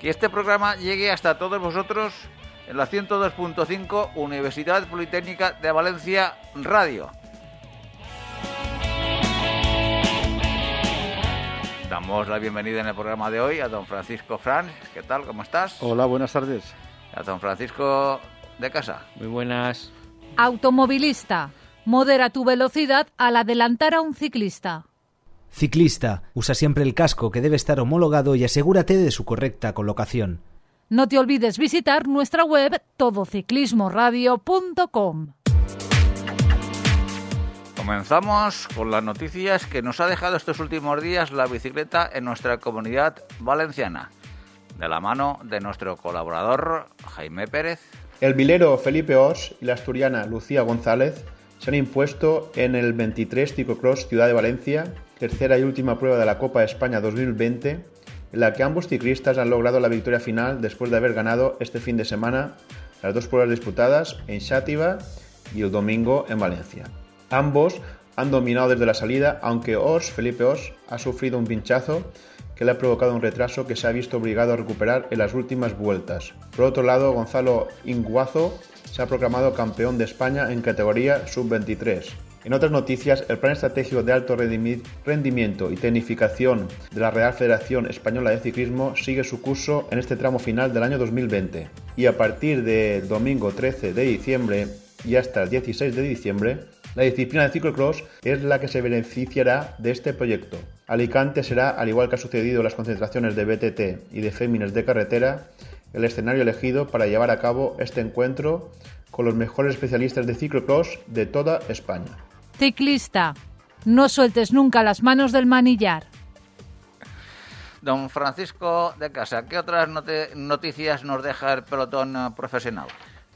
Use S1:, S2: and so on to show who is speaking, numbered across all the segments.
S1: que este programa llegue hasta todos vosotros en la 102.5 Universidad Politécnica de Valencia Radio. Damos la bienvenida en el programa de hoy a don Francisco Franz. ¿Qué tal? ¿Cómo estás?
S2: Hola, buenas tardes.
S1: A don Francisco de casa.
S3: Muy buenas.
S4: Automovilista. Modera tu velocidad al adelantar a un ciclista.
S5: Ciclista, usa siempre el casco que debe estar homologado y asegúrate de su correcta colocación.
S4: No te olvides visitar nuestra web todociclismoradio.com.
S1: Comenzamos con las noticias que nos ha dejado estos últimos días la bicicleta en nuestra comunidad valenciana, de la mano de nuestro colaborador Jaime Pérez.
S6: El vilero Felipe Os y la asturiana Lucía González se han impuesto en el 23 Ciclocross Ciudad de Valencia, tercera y última prueba de la Copa de España 2020, en la que ambos ciclistas han logrado la victoria final después de haber ganado este fin de semana las dos pruebas disputadas en Xátiva y el domingo en Valencia. Ambos han dominado desde la salida, aunque Os, Felipe Os, ha sufrido un pinchazo que le ha provocado un retraso que se ha visto obligado a recuperar en las últimas vueltas. Por otro lado, Gonzalo Inguazo se ha proclamado campeón de España en categoría sub-23. En otras noticias, el Plan Estratégico de Alto Rendimiento y Tecnificación de la Real Federación Española de Ciclismo sigue su curso en este tramo final del año 2020 y a partir del domingo 13 de diciembre y hasta el 16 de diciembre, la disciplina de ciclocross es la que se beneficiará de este proyecto. Alicante será, al igual que ha sucedido en las concentraciones de BTT y de Féminas de carretera, el escenario elegido para llevar a cabo este encuentro con los mejores especialistas de ciclocross de toda España.
S4: Ciclista, no sueltes nunca las manos del manillar.
S1: Don Francisco de Casa, ¿qué otras noticias nos deja el pelotón eh, profesional?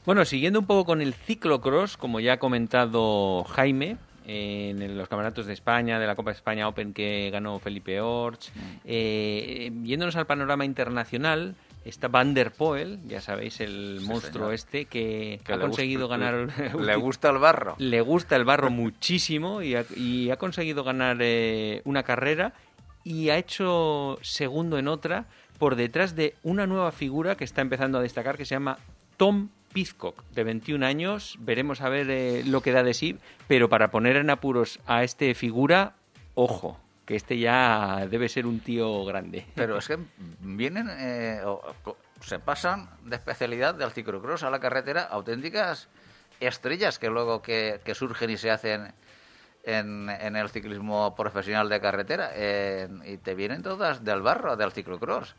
S3: Bueno, siguiendo un poco con el ciclocross, como ya ha comentado Jaime, en los campeonatos de España, de la Copa de España Open que ganó Felipe Orch, mm. eh, yéndonos al panorama internacional, está Van der Poel, ya sabéis, el monstruo este que, ha conseguido ganar...
S1: Le gusta el barro.
S3: Le gusta el barro muchísimo y ha, conseguido ganar eh, una carrera y ha hecho segundo en otra por detrás de una nueva figura que está empezando a destacar que se llama Tom Pizcock, de 21 años. Veremos a ver eh, lo que da de sí, pero para poner en apuros a este figura, ojo, que este ya debe ser un tío grande.
S1: Pero es que vienen, eh, se pasan de especialidad del ciclocross a la carretera auténticas estrellas que luego que, surgen y se hacen en, el ciclismo profesional de carretera y te vienen todas del barro, del ciclocross.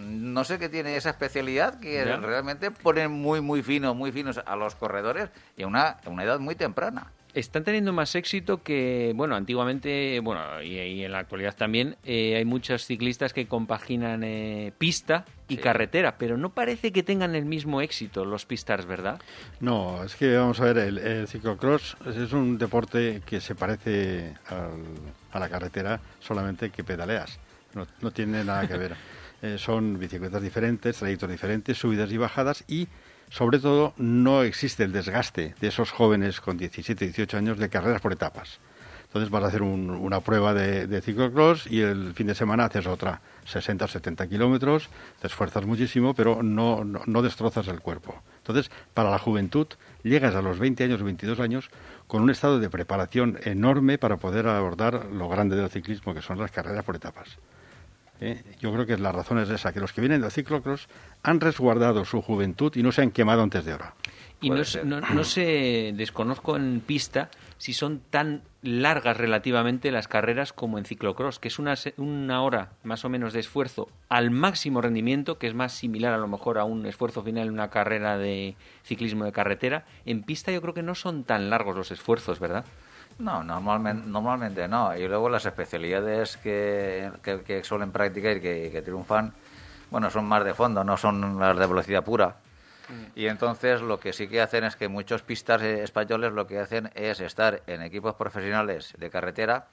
S1: No sé qué tiene esa especialidad que realmente ponen muy, muy finos, muy finos a los corredores y a una, a una edad muy temprana
S3: están teniendo más éxito que, bueno, antiguamente, bueno, y, en la actualidad también, eh, hay muchos ciclistas que compaginan eh, pista y carretera, pero no parece que tengan el mismo éxito los pistas, ¿verdad?
S2: No, es que vamos a ver, el, ciclocross es un deporte que se parece a la carretera, solamente que pedaleas, no, no tiene nada que ver. Eh, son bicicletas diferentes, trayectos diferentes, subidas y bajadas y sobre todo no existe el desgaste de esos jóvenes con 17, 18 años de carreras por etapas. Entonces vas a hacer una prueba de, de, ciclocross y el fin de semana haces otra, 60 o 70 kilómetros, te esfuerzas muchísimo, pero no, no, destrozas el cuerpo. Entonces, para la juventud, llegas a los 20 años o 22 años con un estado de preparación enorme para poder abordar lo grande del ciclismo, que son las carreras por etapas. ¿Eh? Yo creo que la razón es esa, que los que vienen del ciclocross han resguardado su juventud y no se han quemado antes de hora.
S3: Y no, no, sé, desconozco en pista si son tan largas relativamente las carreras como en ciclocross, que es una, una hora más o menos de esfuerzo al máximo rendimiento, que es más similar a lo mejor a un esfuerzo final en una carrera de ciclismo de carretera. En pista yo creo que no son tan largos los esfuerzos, ¿verdad?
S1: No, normalmente, normalmente no. Y luego las especialidades que, que, suelen practicar y que, triunfan, bueno, son más de fondo, no son las de velocidad pura. Y entonces lo que sí que hacen es que muchos pistas eh, españoles lo que hacen es estar en equipos profesionales de carretera,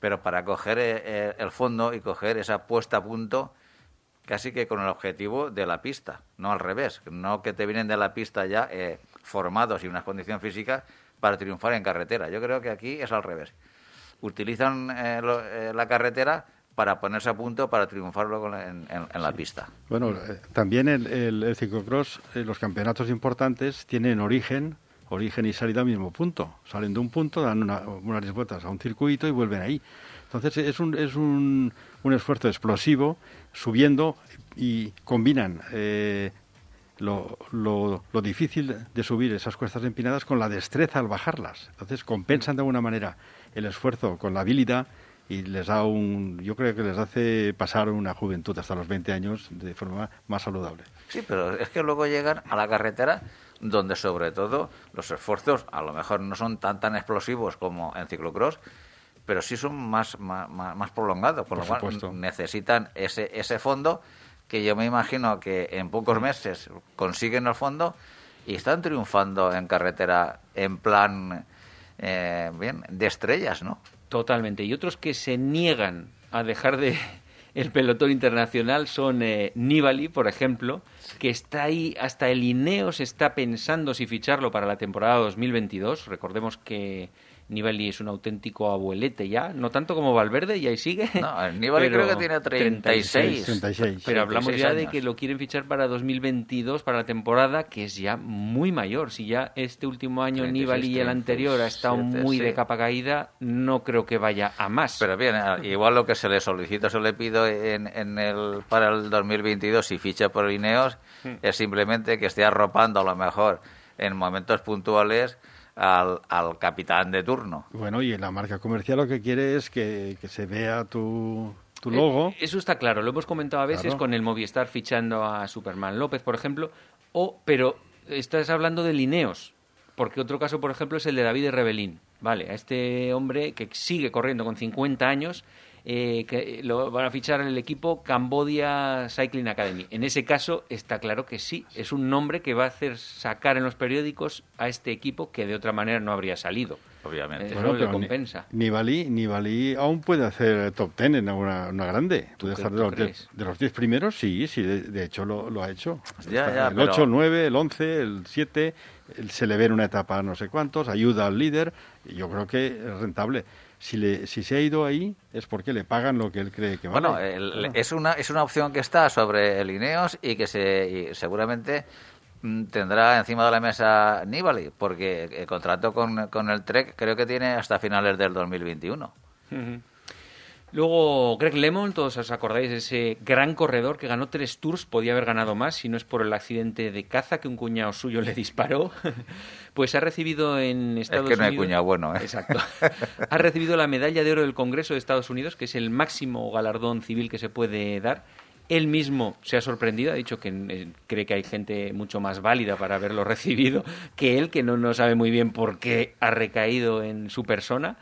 S1: pero para coger eh, eh, el fondo y coger esa puesta a punto casi que con el objetivo de la pista, no al revés, no que te vienen de la pista ya eh, formados y una condición física para triunfar en carretera. Yo creo que aquí es al revés. Utilizan eh, lo- eh, la carretera para ponerse a punto para triunfar luego en, en- en la pista.
S2: Bueno, eh, también el, el, el ciclocross, eh, los campeonatos importantes tienen origen, origen y salida al mismo punto. Salen de un punto, dan una- unas vueltas a un circuito y vuelven ahí. Entonces es un, es un, un esfuerzo explosivo, subiendo y combinan eh, lo, lo, lo difícil de subir esas cuestas empinadas con la destreza al bajarlas. Entonces compensan de alguna manera el esfuerzo con la habilidad y les da un, yo creo que les hace pasar una juventud hasta los 20 años de forma más saludable.
S1: Sí, pero es que luego llegan a la carretera donde sobre todo los esfuerzos a lo mejor no son tan tan explosivos como en ciclocross, pero sí son más, más, más- prolongados, por,
S2: Por
S1: lo cual necesitan ese, ese fondo que yo me imagino que en pocos meses consiguen el fondo y están triunfando en carretera en plan eh, bien de estrellas, ¿no?
S3: Totalmente. Y otros que se niegan a dejar de el pelotón internacional son eh, Nibali, por ejemplo, que está ahí, hasta el Ineos está pensando si ficharlo para la temporada 2022. Recordemos que Nibali es un auténtico abuelete ya, no tanto como Valverde, y ahí sigue.
S1: No, Nibali creo que tiene 36.
S2: 36.
S3: Pero hablamos
S1: 36
S3: ya de que lo quieren fichar para 2022, para la temporada, que es ya muy mayor. Si ya este último año
S1: 36,
S3: Nibali y el anterior ha estado
S1: 37,
S3: muy de capa caída, no creo que vaya a más.
S1: Pero bien, eh, igual lo que se le solicita, se le pido en, en el, para el 2022 si ficha por Ineos es simplemente que esté arropando a lo mejor en momentos puntuales al, al capitán de turno.
S2: Bueno, y la marca comercial lo que quiere es que, que se vea tu, tu
S3: Eh,
S2: logo.
S3: eso está claro, lo hemos comentado a veces
S2: Claro.
S3: con el Movistar fichando a Superman López, por ejemplo, o pero estás hablando de Lineos, porque otro caso, por ejemplo, es el de David Rebelín. Vale, a este hombre que sigue corriendo con 50 años, eh, que lo van a fichar en el equipo Cambodia Cycling Academy. En ese caso está claro que sí, es un nombre que va a hacer sacar en los periódicos a este equipo que de otra manera no habría salido.
S1: Obviamente.
S3: Eh,
S2: Bueno,
S3: eso le
S2: pero ni-
S3: compensa.
S2: Nibali, Nibali aún puede hacer top ten en una, una grande.
S3: ¿Tú
S2: Puede estar de los, diez,
S3: crees?
S2: de los diez primeros, sí, sí, de, de hecho lo, lo ha hecho.
S1: Ya,
S2: Está
S1: ya,
S2: el
S1: pero-
S2: 8, el 9, el 11, el 7, el- se le ve en una etapa no sé cuántos, ayuda al líder, y yo creo que es rentable. Si, le, si se ha ido ahí es porque le pagan lo que él cree que vale.
S1: Bueno, el- es, una, es una opción que está sobre el Ineos y que se y seguramente mm, tendrá encima de la mesa Nibali, porque el contrato con, con el Trek creo que tiene hasta finales del 2021.
S3: Ujú. Luego, Greg Lemon, todos os acordáis de ese gran corredor que ganó tres tours, podía haber ganado más si no es por el accidente de caza que un cuñado suyo le disparó. Pues ha recibido en Estados
S1: que no hay
S3: Unidos.
S1: cuñado bueno, ¿eh?
S3: Exacto. Ha recibido la medalla de oro del Congreso de Estados Unidos, que es el máximo galardón civil que se puede dar. Él mismo se ha sorprendido, ha dicho que eh, cree que hay gente mucho más válida para haberlo recibido que él, que no, no sabe muy bien por qué ha recaído en su persona.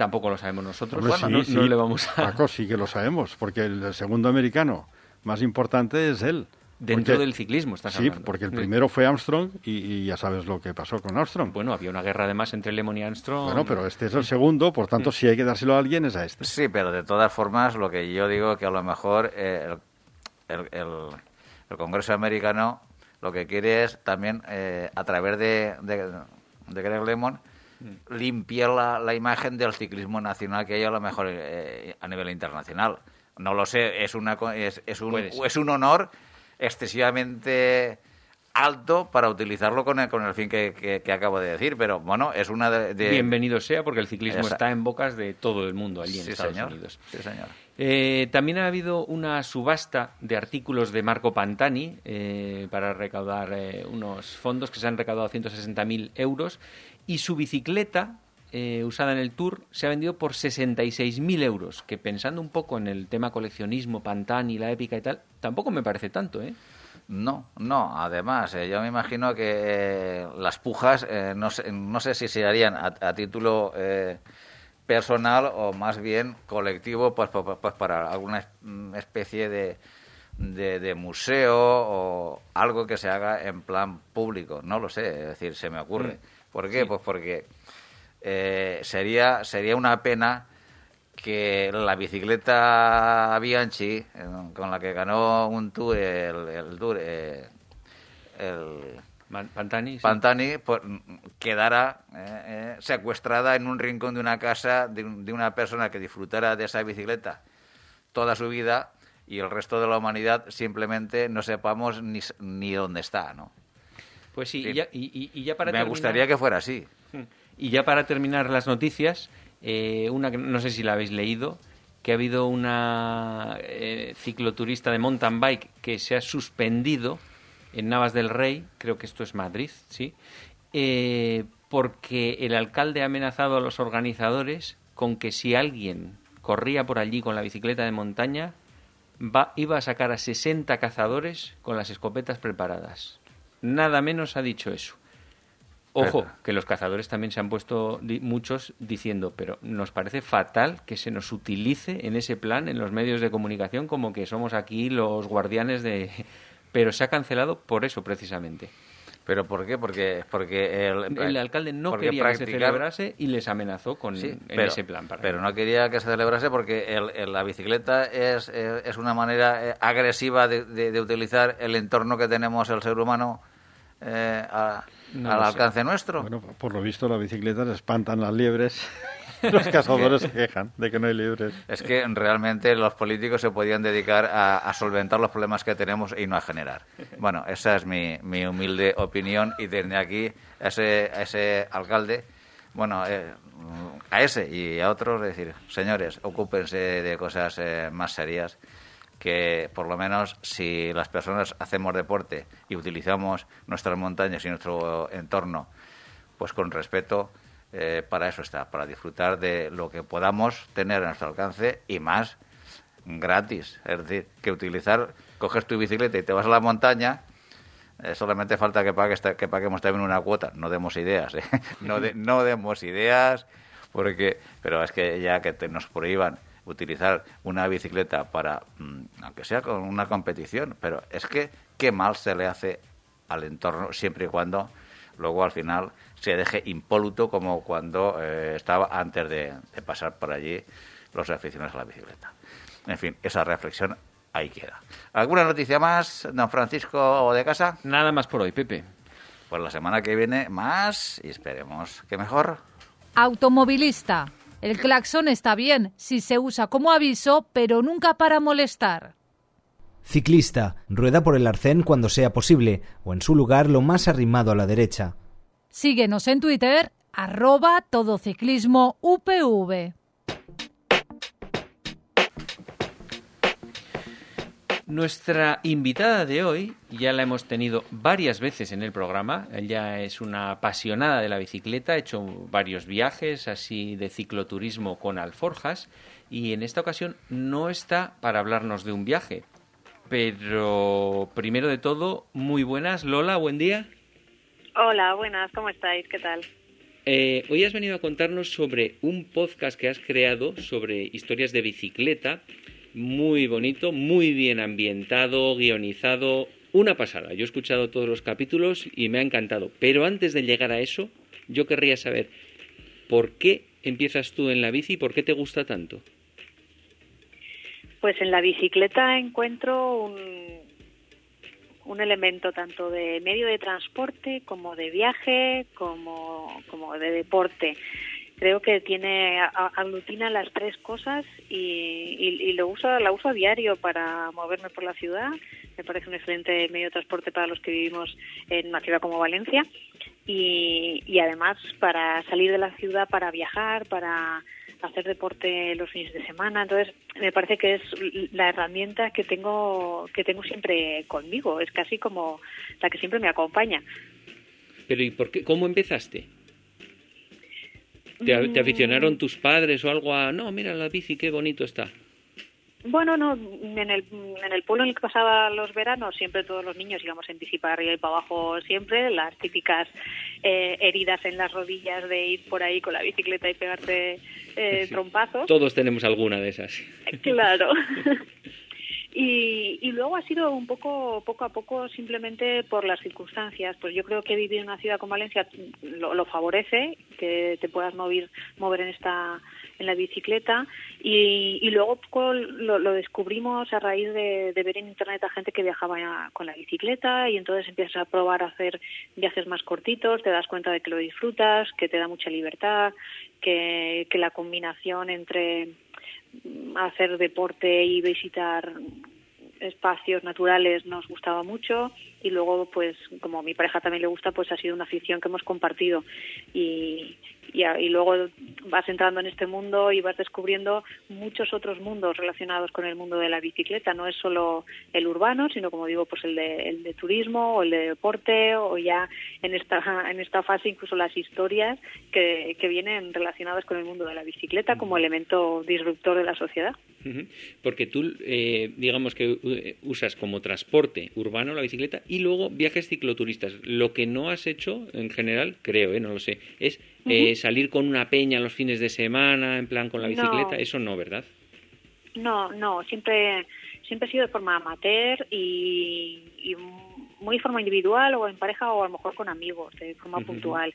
S3: Tampoco lo sabemos nosotros.
S2: Hombre,
S3: Bueno,
S2: sí,
S3: no, no
S2: sí,
S3: le vamos a...
S2: Paco, sí que lo sabemos, porque el segundo americano más importante es él.
S3: Dentro
S2: Porque-
S3: del ciclismo, estás
S2: Sí,
S3: hablando.
S2: porque el
S3: Sí.
S2: primero fue Armstrong y, y ya sabes lo que pasó con Armstrong.
S3: Bueno, había una guerra además entre Lemon y Armstrong.
S2: Bueno, pero este es el segundo, por tanto, si hay que dárselo a alguien es a este.
S1: Sí, pero de todas formas, lo que yo digo que a lo mejor eh, el, el- el- el Congreso americano lo que quiere es también, eh, a través de, de, de Greg Lemon, limpiar la, la imagen del ciclismo nacional que hay a lo mejor eh, a nivel internacional. No lo sé, es, una, es, es, un, es un honor excesivamente alto para utilizarlo con el, con el fin que, que- que acabo de decir, pero bueno, es una de... de-
S3: Bienvenido sea, porque el ciclismo
S1: Esa-
S3: está en bocas de todo el mundo allí en
S1: Sí,
S3: Estados
S1: señor.
S3: Unidos.
S1: Sí, señor.
S3: Eh, también ha habido una subasta de artículos de Marco Pantani eh, para recaudar eh, unos fondos que se han recaudado 160.000 euros y su bicicleta eh, usada en el Tour se ha vendido por 66.000 euros, que pensando un poco en el tema coleccionismo, Pantani, la épica y tal, tampoco me parece tanto, ¿eh?
S1: No, no. Además, eh, yo me imagino que eh, las pujas, eh, no, sé, no sé si se harían a, título eh, personal o más bien colectivo, pues, pa- pues para alguna mm, especie de, de, museo o algo que se haga en plan público. No lo sé, es decir, se me ocurre.
S3: Mm.
S1: ¿Por qué? Pues porque eh, sería, sería una pena que la bicicleta Bianchi, eh, con la que ganó un tour, el, el tour, eh, el
S3: Pantani,
S1: Pantani pues, quedara secuestrada en un rincón de una casa de, de, una persona que disfrutara de esa bicicleta toda su vida y el resto de la humanidad simplemente no sepamos ni, ni dónde está, ¿no?
S3: Pues sí, y, ya, y, ya, para
S1: Me gustaría que fuera así.
S3: Y ya para terminar las noticias, eh, una que no sé si la habéis leído, que ha habido una eh, cicloturista de mountain bike que se ha suspendido en Navas del Rey, creo que esto es Madrid, ¿sí? Eh, porque el alcalde ha amenazado a los organizadores con que si alguien corría por allí con la bicicleta de montaña, va, iba a sacar a 60 cazadores con las escopetas preparadas. Nada menos ha dicho eso. Ojo, que los cazadores también se han puesto muchos diciendo, pero nos parece fatal que se nos utilice en ese plan en los medios de comunicación como que somos aquí los guardianes de... Pero se ha cancelado por eso precisamente.
S1: ¿Pero por qué? Porque, porque
S3: el, alcalde no quería que se celebrase y les amenazó con ese plan.
S1: pero no quería que se celebrase porque la bicicleta es, es, una manera eh, agresiva de, utilizar el entorno que tenemos el ser humano eh, al alcance nuestro.
S2: Bueno, por lo visto la bicicleta se espantan las liebres Los cazadores se quejan de que no hay libres.
S1: Es que realmente los políticos se podían dedicar a, solventar los problemas que tenemos y no a generar. Bueno, esa es mi, mi humilde opinión y desde aquí ese, ese alcalde, bueno, eh, a ese y a otros, decir, señores, ocúpense de cosas eh, más serias que por lo menos si las personas hacemos deporte y utilizamos nuestras montañas y nuestro entorno pues con respeto eh, para eso está, para disfrutar de lo que podamos tener a nuestro alcance y más gratis. Es decir, que utilizar, coges tu bicicleta y te vas a la montaña, eh, solamente falta que, que paguemos también una cuota. No demos ideas, ¿eh? no, de, no demos ideas, porque, pero es que ya que te, nos prohíban utilizar una bicicleta para, mm, aunque sea con una competición, pero es que qué mal se le hace al entorno siempre y cuando luego al final se deje impoluto como cuando eh, estaba antes de, pasar por allí los aficionados a la bicicleta. En fin, esa reflexión ahí queda. ¿Alguna noticia más, don Francisco de casa?
S3: Nada más por hoy, Pepe.
S1: Pues la semana que viene más y esperemos que mejor.
S4: Automovilista. El claxon está bien si se usa como aviso, pero nunca para molestar.
S5: Ciclista. Rueda por el arcén cuando sea posible, o en su lugar lo más arrimado a la derecha.
S4: Síguenos en Twitter, arroba todociclismo.
S3: Nuestra invitada de hoy ya la hemos tenido varias veces en el programa. Ella es una apasionada de la bicicleta, ha hecho varios viajes así de cicloturismo con alforjas y en esta ocasión no está para hablarnos de un viaje. Pero primero de todo, muy buenas. Lola, buen día.
S7: Hola, buenas, ¿cómo estáis? ¿Qué tal?
S3: Eh, hoy has venido a contarnos sobre un podcast que has creado sobre historias de bicicleta, muy bonito, muy bien ambientado, guionizado, una pasada. Yo he escuchado todos los capítulos y me ha encantado. Pero antes de llegar a eso, yo querría saber por qué empiezas tú en la bici y por qué te gusta tanto.
S7: Pues en la bicicleta encuentro un, un elemento tanto de medio de transporte como de viaje como, como de deporte. Creo que tiene aglutina las tres cosas y, y, lo uso, la uso a diario para moverme por la ciudad. Me parece un excelente medio de transporte para los que vivimos en una ciudad como Valencia y, y además para salir de la ciudad para viajar, para hacer deporte los fines de semana. Entonces, me parece que es la herramienta que tengo, que tengo siempre conmigo. Es casi como la que siempre me acompaña.
S3: Pero ¿y por qué? ¿Cómo empezaste? ¿Te, ¿Te, mm. aficionaron tus padres o algo a, no, mira la bici, qué bonito está?
S7: Bueno, no, en el, en el pueblo en el que pasaba los veranos, siempre todos los niños íbamos en bici para arriba y para abajo siempre, las típicas eh, heridas en las rodillas de ir por ahí con la bicicleta y pegarte eh, trompazos.
S3: Todos tenemos alguna de esas.
S7: Claro. Y, y, luego ha sido un poco, poco a poco, simplemente por las circunstancias. Pues yo creo que vivir en una ciudad como Valencia lo, favorece, que te puedas mover, mover en esta en la bicicleta y, y luego lo, lo, descubrimos a raíz de, de, ver en internet a gente que viajaba con la bicicleta y entonces empiezas a probar a hacer viajes más cortitos, te das cuenta de que lo disfrutas, que te da mucha libertad, que, que la combinación entre hacer deporte y visitar espacios naturales nos gustaba mucho y luego pues como a mi pareja también le gusta pues ha sido una afición que hemos compartido y, y, y, luego vas entrando en este mundo y vas descubriendo muchos otros mundos relacionados con el mundo de la bicicleta. No es solo el urbano, sino como digo, pues el de, el de turismo o el de deporte o ya en esta, en esta fase incluso las historias que, que vienen relacionadas con el mundo de la bicicleta como elemento disruptor de la sociedad.
S3: Porque tú, eh, digamos que eh, usas como transporte urbano la bicicleta y luego viajes cicloturistas. Lo que no has hecho en general, creo, ¿eh? no lo sé, es eh, salir con una peña los fines de semana, en plan con la bicicleta, eso no, ¿verdad?
S7: No, no, siempre, siempre he sido de forma amateur y, y muy de forma individual o en pareja o a lo mejor con amigos, de forma puntual.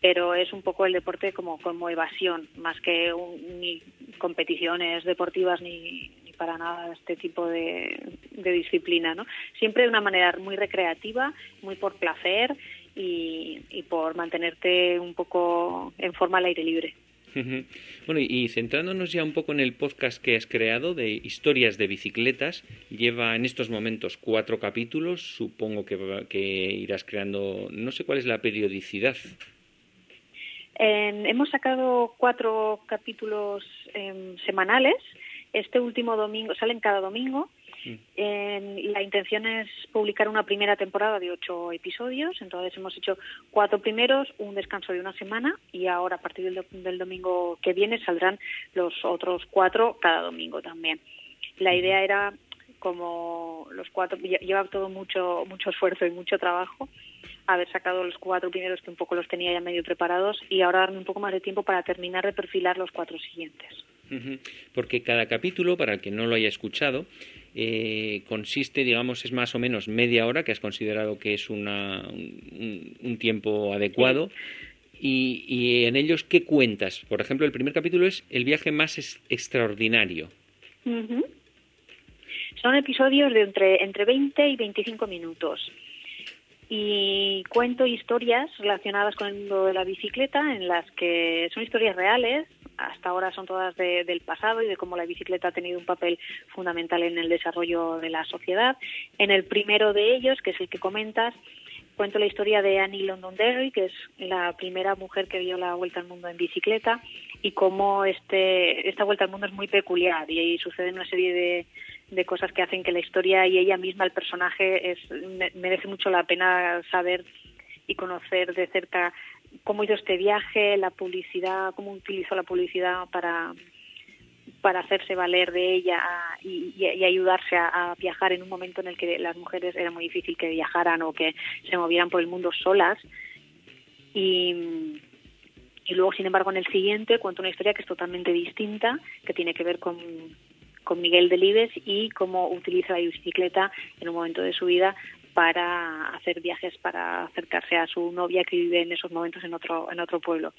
S7: Pero es un poco el deporte como, como evasión, más que un, ni competiciones deportivas ni, ni para nada este tipo de, de disciplina, ¿no? Siempre de una manera muy recreativa, muy por placer y, y por mantenerte un poco en forma al aire libre.
S3: Bueno, y centrándonos ya un poco en el podcast que has creado de historias de bicicletas, lleva en estos momentos cuatro capítulos, supongo que, que irás creando, no sé cuál es la periodicidad.
S7: Eh, hemos sacado cuatro capítulos eh, semanales, este último domingo, salen cada domingo, eh, la intención es publicar una primera temporada de ocho episodios, entonces hemos hecho cuatro primeros, un descanso de una semana y ahora a partir del, del domingo que viene saldrán los otros cuatro cada domingo también. La idea era como los cuatro lleva todo mucho mucho esfuerzo y mucho trabajo haber sacado los cuatro primeros que un poco los tenía ya medio preparados y ahora darme un poco más de tiempo para terminar de perfilar los cuatro siguientes.
S3: Porque cada capítulo, para el que no lo haya escuchado, eh, consiste, digamos, es más o menos media hora, que has considerado que es una, un, tiempo adecuado. Y, y, en ellos, ¿qué cuentas? Por ejemplo, el primer capítulo es El viaje más extraordinario.
S7: Son episodios de entre, entre 20 y 25 minutos. Y cuento historias relacionadas con el mundo de la bicicleta, en las que son historias reales, hasta ahora son todas de, del pasado y de cómo la bicicleta ha tenido un papel fundamental en el desarrollo de la sociedad. En el primero de ellos, que es el que comentas, cuento la historia de Annie Londonderry, que es la primera mujer que dio la vuelta al mundo en bicicleta, y cómo este, esta vuelta al mundo es muy peculiar y ahí suceden una serie de, de cosas que hacen que la historia y ella misma, el personaje, es, merece mucho la pena saber y conocer de cerca cómo hizo este viaje, la publicidad, cómo utilizó la publicidad para para hacerse valer de ella y, ayudarse a, a, viajar en un momento en el que las mujeres era muy difícil que viajaran o que se movieran por el mundo solas. Y, y luego sin embargo en el siguiente cuento una historia que es totalmente distinta que tiene que ver con con Miguel Delibes y cómo utiliza la bicicleta en un momento de su vida para hacer viajes para acercarse a su novia que vive en esos momentos en otro en otro pueblo.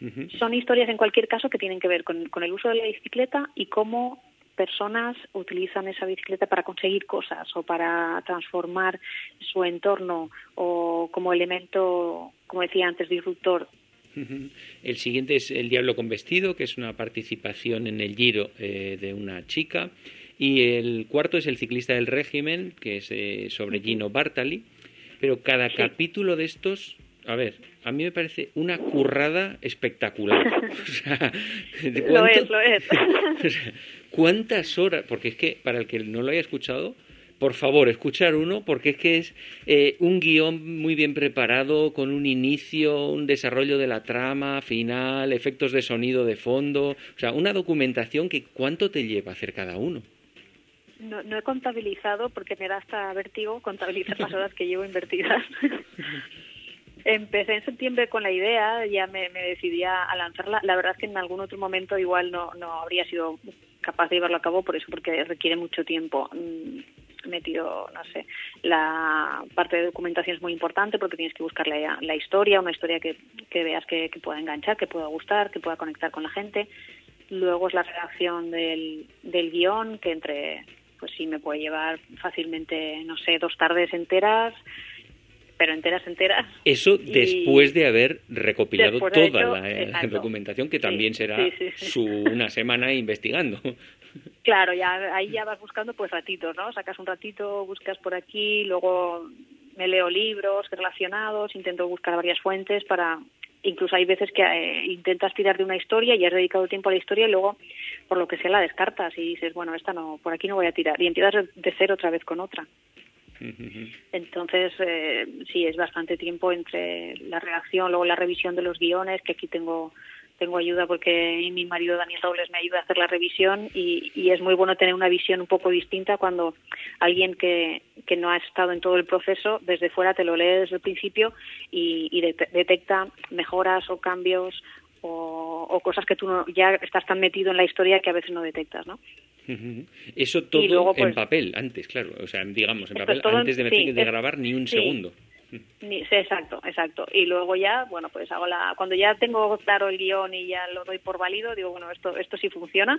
S7: Uh -huh. Son historias en cualquier caso que tienen que ver con, con el uso de la bicicleta y cómo personas utilizan esa bicicleta para conseguir cosas o para transformar su entorno o como elemento, como decía antes, disruptor
S3: el siguiente es El Diablo con Vestido, que es una participación en el Giro eh, de una chica. Y el cuarto es El Ciclista del Régimen, que es eh, sobre Gino Bartali. Pero cada sí. capítulo de estos, a ver, a mí me parece una currada espectacular.
S7: o sea, lo es, lo es.
S3: o sea, ¿Cuántas horas? Porque es que, para el que no lo haya escuchado, por favor, escuchar uno, porque es que es eh, un guion muy bien preparado, con un inicio, un desarrollo de la trama, final, efectos de sonido de fondo, o sea, una documentación que ¿cuánto te lleva hacer cada uno?
S7: No, no he contabilizado porque me da hasta vértigo contabilizar las horas que llevo invertidas. Empecé en septiembre con la idea, ya me, me decidí a lanzarla. La verdad es que en algún otro momento igual no, no habría sido capaz de llevarlo a cabo por eso, porque requiere mucho tiempo. Metido, no sé, la parte de documentación es muy importante porque tienes que buscar la, la historia, una historia que, que veas que, que, pueda enganchar, que pueda gustar, que pueda conectar con la gente. Luego es la redacción del, del guion, que entre, pues sí, me puede llevar fácilmente, no sé, dos tardes enteras pero enteras, enteras.
S3: Eso después de haber recopilado toda la, documentación, que también será Su, una semana investigando.
S7: Claro, ya ahí ya vas buscando pues ratitos, ¿no? Sacas un ratito, buscas por aquí, luego me leo libros relacionados, intento buscar varias fuentes para incluso hay veces que eh, intentas tirar de una historia y has dedicado tiempo a la historia y luego por lo que sea la descartas y dices, bueno, esta no, por aquí no voy a tirar y empiezas de cero otra vez con otra. Entonces, eh, sí, es bastante tiempo entre la redacción, luego la revisión de los guiones, que aquí tengo tengo ayuda porque mi marido Daniel Robles me ayuda a hacer la revisión y, y, es muy bueno tener una visión un poco distinta cuando alguien que, que no ha estado en todo el proceso desde fuera te lo lee desde el principio y, y detecta mejoras o cambios o, o cosas que tú no, ya estás tan metido en la historia que a veces no detectas, ¿no?
S3: Eso todo en pues, papel, antes, claro. O sea, digamos, en papel, antes de, de grabar ni un segundo.
S7: Sí, exacto, exacto. Y luego ya, bueno, pues hago la, cuando ya tengo claro el guion y ya lo doy por válido, digo, bueno, esto, esto sí funciona.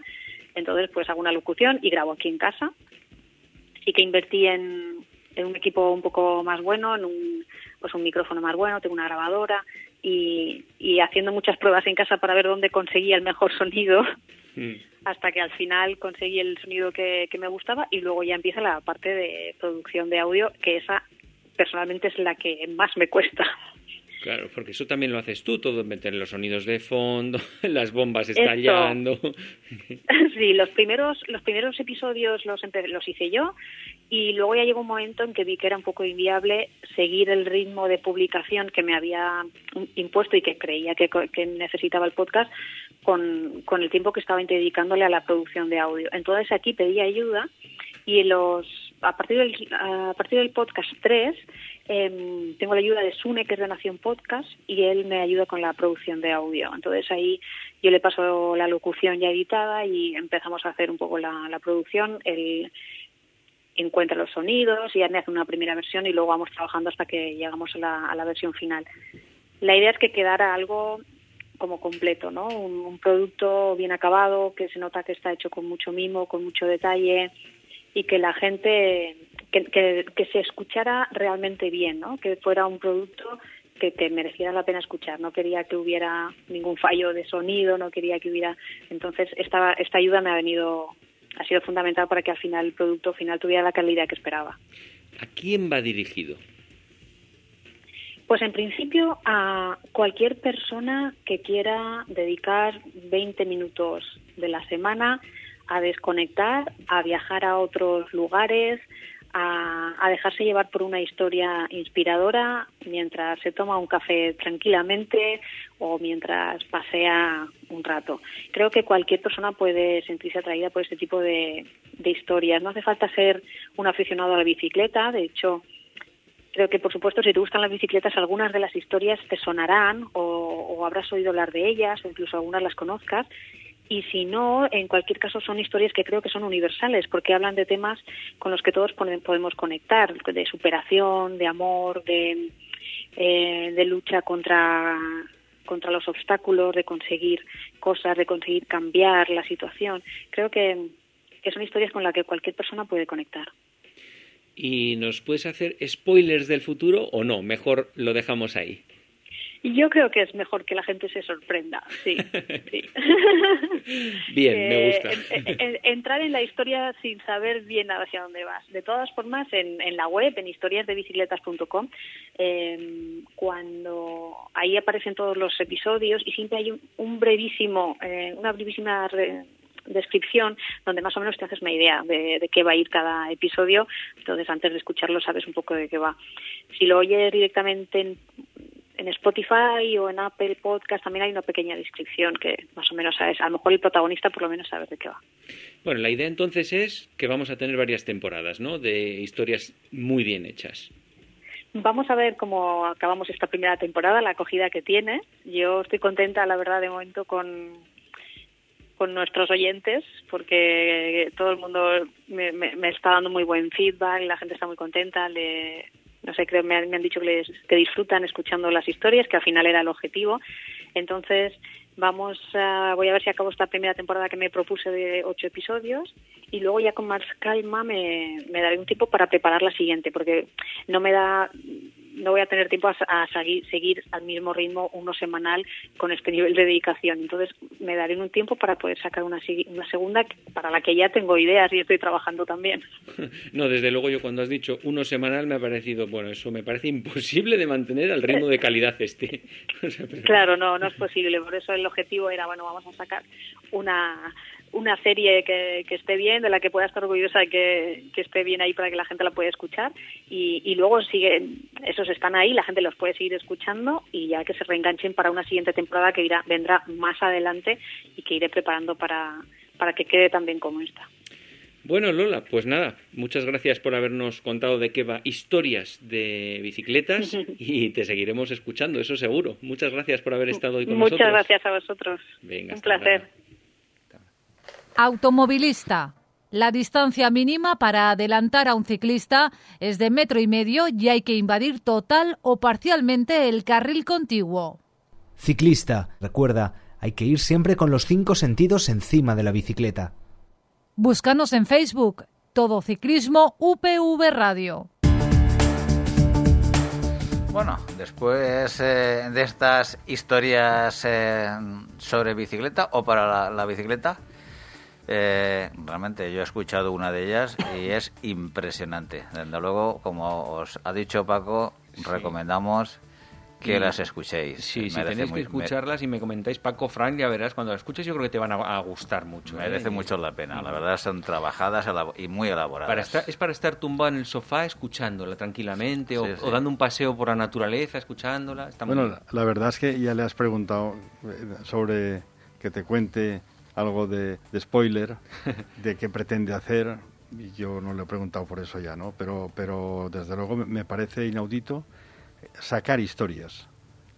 S7: Entonces, pues hago una locución y grabo aquí en casa. Sí que invertí en, en un equipo un poco más bueno, en un, pues un micrófono más bueno, tengo una grabadora y, y haciendo muchas pruebas en casa para ver dónde conseguía el mejor sonido. Mm hasta que al final conseguí el sonido que, que me gustaba y luego ya empieza la parte de producción de audio, que esa personalmente es la que más me cuesta.
S3: Claro, porque eso también lo haces tú, todo meter los sonidos de fondo, las bombas estallando.
S7: Sí, los primeros los primeros episodios los los hice yo y luego ya llegó un momento en que vi que era un poco inviable seguir el ritmo de publicación que me había impuesto y que creía que, que necesitaba el podcast con, con el tiempo que estaba dedicándole a la producción de audio. Entonces aquí pedí ayuda y los a partir del, a partir del podcast 3 eh, tengo la ayuda de Sune, que es de Nación Podcast, y él me ayuda con la producción de audio. Entonces ahí yo le paso la locución ya editada y empezamos a hacer un poco la, la producción. Él encuentra los sonidos y ya me hace una primera versión y luego vamos trabajando hasta que llegamos a la, a la versión final. La idea es que quedara algo como completo, ¿no? Un, producto bien acabado, que se nota que está hecho con mucho mimo, con mucho detalle y que la gente que, que, que, se escuchara realmente bien, ¿no? Que fuera un producto que, que mereciera la pena escuchar. No quería que hubiera ningún fallo de sonido, no quería que hubiera. Entonces esta esta ayuda me ha venido ha sido fundamental para que al final el producto final tuviera la calidad que esperaba.
S3: ¿A quién va dirigido?
S7: Pues en principio a cualquier persona que quiera dedicar 20 minutos de la semana a desconectar, a viajar a otros lugares, a, dejarse llevar por una historia inspiradora mientras se toma un café tranquilamente o mientras pasea un rato. Creo que cualquier persona puede sentirse atraída por este tipo de, de historias. No hace falta ser un aficionado a la bicicleta, de hecho, creo que por supuesto si te gustan las bicicletas algunas de las historias te sonarán o, o habrás oído hablar de ellas o incluso algunas las conozcas y si no, en cualquier caso son historias que creo que son universales porque hablan de temas con los que todos podemos conectar, de superación, de amor, de, eh, de lucha contra contra los obstáculos, de conseguir cosas, de conseguir cambiar la situación. Creo que, que son historias con las que cualquier persona puede conectar.
S3: ¿Y nos puedes hacer spoilers del futuro o no? Mejor lo dejamos ahí.
S7: Yo creo que es mejor que la gente se sorprenda, sí. sí.
S3: bien, me eh, gusta.
S7: entrar en la historia sin saber bien hacia dónde vas. De todas formas, en, en la web, en historiasdebicicletas.com, eh, cuando ahí aparecen todos los episodios y siempre hay un, un brevísimo, eh, una brevísima re, descripción donde más o menos te haces una idea de, de, qué va a ir cada episodio. Entonces, antes de escucharlo, sabes un poco de qué va. Si lo oyes directamente en en Spotify o en Apple Podcast también hay una pequeña descripción que más o menos sabes. A lo mejor el protagonista por lo menos sabe de qué va.
S3: Bueno, la idea entonces es que vamos a tener varias temporadas, ¿no? De historias muy bien hechas.
S7: Vamos a ver cómo acabamos esta primera temporada, la acogida que tiene. Yo estoy contenta, la verdad, de momento con con nuestros oyentes, porque todo el mundo me, me, está dando muy buen feedback, la gente está muy contenta, le, no sé, creo me han, me han dicho que, les, que disfrutan escuchando las historias, que al final era el objetivo. Entonces, vamos a, voy a ver si acabo esta primera temporada que me propuse de ocho episodios y luego ya con más calma me, me daré un tiempo para preparar la siguiente, porque no me da no voy a tener tiempo a, seguir, seguir al mismo ritmo uno semanal con este nivel de dedicación. Entonces me daré un tiempo para poder sacar una, una segunda para la que ya tengo ideas y estoy trabajando también.
S3: No, desde luego yo cuando has dicho uno semanal me ha parecido, bueno, eso me parece imposible de mantener al ritmo de calidad este.
S7: Claro, no, no es posible. Por eso el objetivo era, bueno, vamos a sacar una una serie que, que, esté bien, de la que pueda estar orgullosa que, que, esté bien ahí para que la gente la pueda escuchar. Y, y, luego sigue, esos están ahí, la gente los puede seguir escuchando y ya que se reenganchen para una siguiente temporada que irá, vendrá más adelante y que iré preparando para, para que quede tan bien como esta.
S3: Bueno, Lola, pues nada, muchas gracias por habernos contado de qué va historias de bicicletas y te seguiremos escuchando, eso seguro. Muchas gracias por haber estado hoy con
S7: muchas
S3: nosotros.
S7: Muchas gracias a vosotros.
S3: Venga,
S7: Un placer.
S4: Automovilista. La distancia mínima para adelantar a un ciclista es de metro y medio y hay que invadir total o parcialmente el carril contiguo.
S5: Ciclista. Recuerda, hay que ir siempre con los cinco sentidos encima de la bicicleta.
S4: Búscanos en Facebook. Todo Ciclismo UPV Radio.
S1: Bueno, después eh, de estas historias eh, sobre bicicleta o para la, la bicicleta, eh, realmente yo he escuchado una de ellas y es impresionante. Desde luego, como os ha dicho Paco, recomendamos que las escuchéis.
S3: Sí, sí, tenéis que escucharlas y me comentáis Paco Frank, ya verás, cuando las escuches yo creo que te van a, gustar mucho.
S1: Merece
S3: ¿eh?
S1: mucho la pena, la verdad son trabajadas y muy elaboradas.
S3: Para estar, es para estar tumbado en el sofá escuchándola tranquilamente o, dando un paseo por la naturaleza escuchándola.
S2: bueno, la verdad es que ya le has preguntado eh, sobre que te cuente algo de, spoiler de qué pretende hacer. Yo no le he preguntado por eso ya, ¿no? Pero, pero desde luego me parece inaudito sacar historias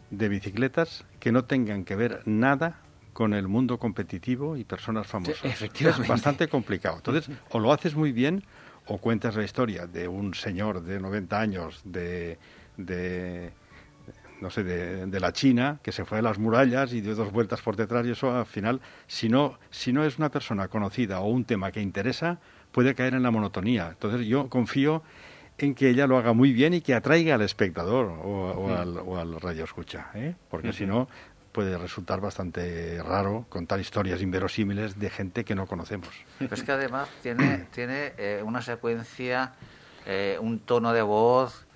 S2: de bicicletas que no tengan que ver nada con el mundo competitivo y personas famosas.
S3: efectivamente.
S2: Es bastante complicado. Entonces, o lo haces muy bien o cuentas la historia de un señor de 90 años de, de no sé, de, la China, que se fue a las murallas y dio dos vueltas por detrás y eso al final, si no, si no es una persona conocida o un tema que interesa, puede caer en la monotonía. Entonces yo confío en que ella lo haga muy bien y que atraiga al espectador o, al, o al, radio escucha, ¿eh? porque si no puede resultar bastante raro contar historias inverosímiles de gente que no conocemos.
S1: Pero es que además tiene, tiene eh, una secuencia, eh, un tono de voz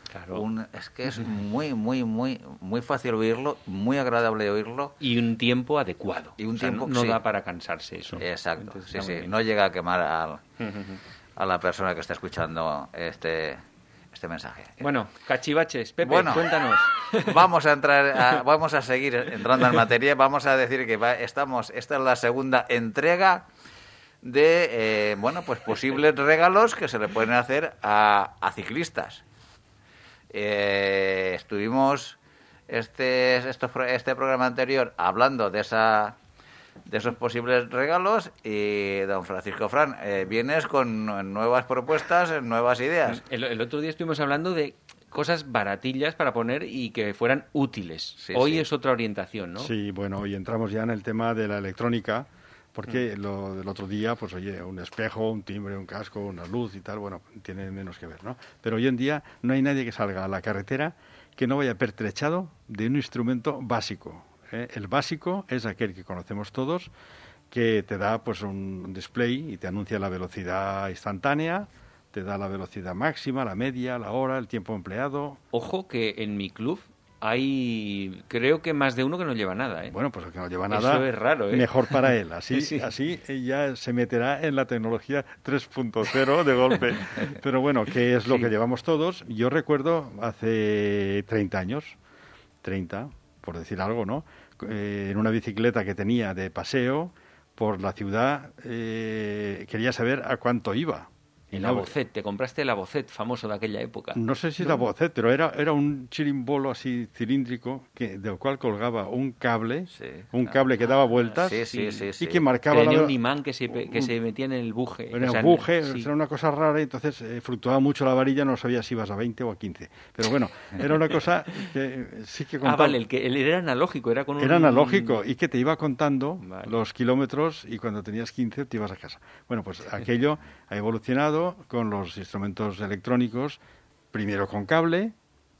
S1: es que es muy, muy, muy, muy fácil oírlo, muy agradable oírlo.
S3: Y un tiempo adecuado.
S1: Y un tiempo,
S3: no, da para cansarse eso.
S1: Exacto, sí, sí. No llega a quemar a la persona que está escuchando este, este mensaje.
S3: Bueno, cachivaches, Pepe, cuéntanos.
S1: Vamos a entrar, vamos a seguir entrando en materia. Vamos a decir que estamos, esta es la segunda entrega de, eh, bueno, pues posibles regalos que se le pueden hacer a, a ciclistas. Eh, estuvimos este, este programa anterior hablando de esa de esos posibles regalos y don Francisco Fran, eh, vienes con nuevas propuestas, nuevas ideas.
S3: El, otro día estuvimos hablando de cosas baratillas para poner y que fueran útiles. Hoy es otra orientación, ¿no?
S2: Sí, bueno, hoy entramos ya en el tema de la electrónica porque lo del otro día, pues oye, un espejo, un timbre, un casco, una luz y tal, bueno, tiene menos que ver, ¿no? Pero hoy en día no hay nadie que salga a la carretera que no vaya pertrechado de un instrumento básico. ¿eh? El básico es aquel que conocemos todos, que te da pues un display y te anuncia la velocidad instantánea, te da la velocidad máxima, la media, la hora, el tiempo empleado.
S3: Ojo que en mi club hay creo que más de uno que no lleva nada. ¿eh?
S2: Bueno, pues el que no lleva nada,
S3: Eso es raro, ¿eh?
S2: mejor para él. Así, así ya se meterá en la tecnología 3.0 de golpe. Pero bueno, ¿qué es lo que llevamos todos? Yo recuerdo hace 30 años, 30, por decir algo, ¿no? Eh, en una bicicleta que tenía de paseo por la ciudad, eh, quería saber a cuánto iba
S3: El
S2: No,
S3: Abocet, te compraste el Abocet famoso de aquella época.
S2: No sé si era Bocet, pero era, era un chirimbolo así cilíndrico que, del cual colgaba un cable,
S1: Sí,
S2: un
S1: claro.
S2: cable que daba vueltas
S1: Sí, sí, sí,
S2: y
S1: sí.
S2: que marcaba
S3: Tenía
S2: la
S3: un imán que se, que se metía en el buje. O sea,
S2: un buje,
S3: sí.
S2: era una cosa rara y entonces eh, fluctuaba mucho la varilla, no sabía si ibas a 20 o a 15. Pero bueno, era una cosa que eh, sí que
S3: Ah,
S2: contaba.
S3: vale, el que el era analógico, era con un...
S2: Era analógico y que te iba contando
S3: Vale.
S2: los kilómetros y cuando tenías 15 te ibas a casa. Bueno, pues aquello ha evolucionado con los instrumentos electrónicos, primero con cable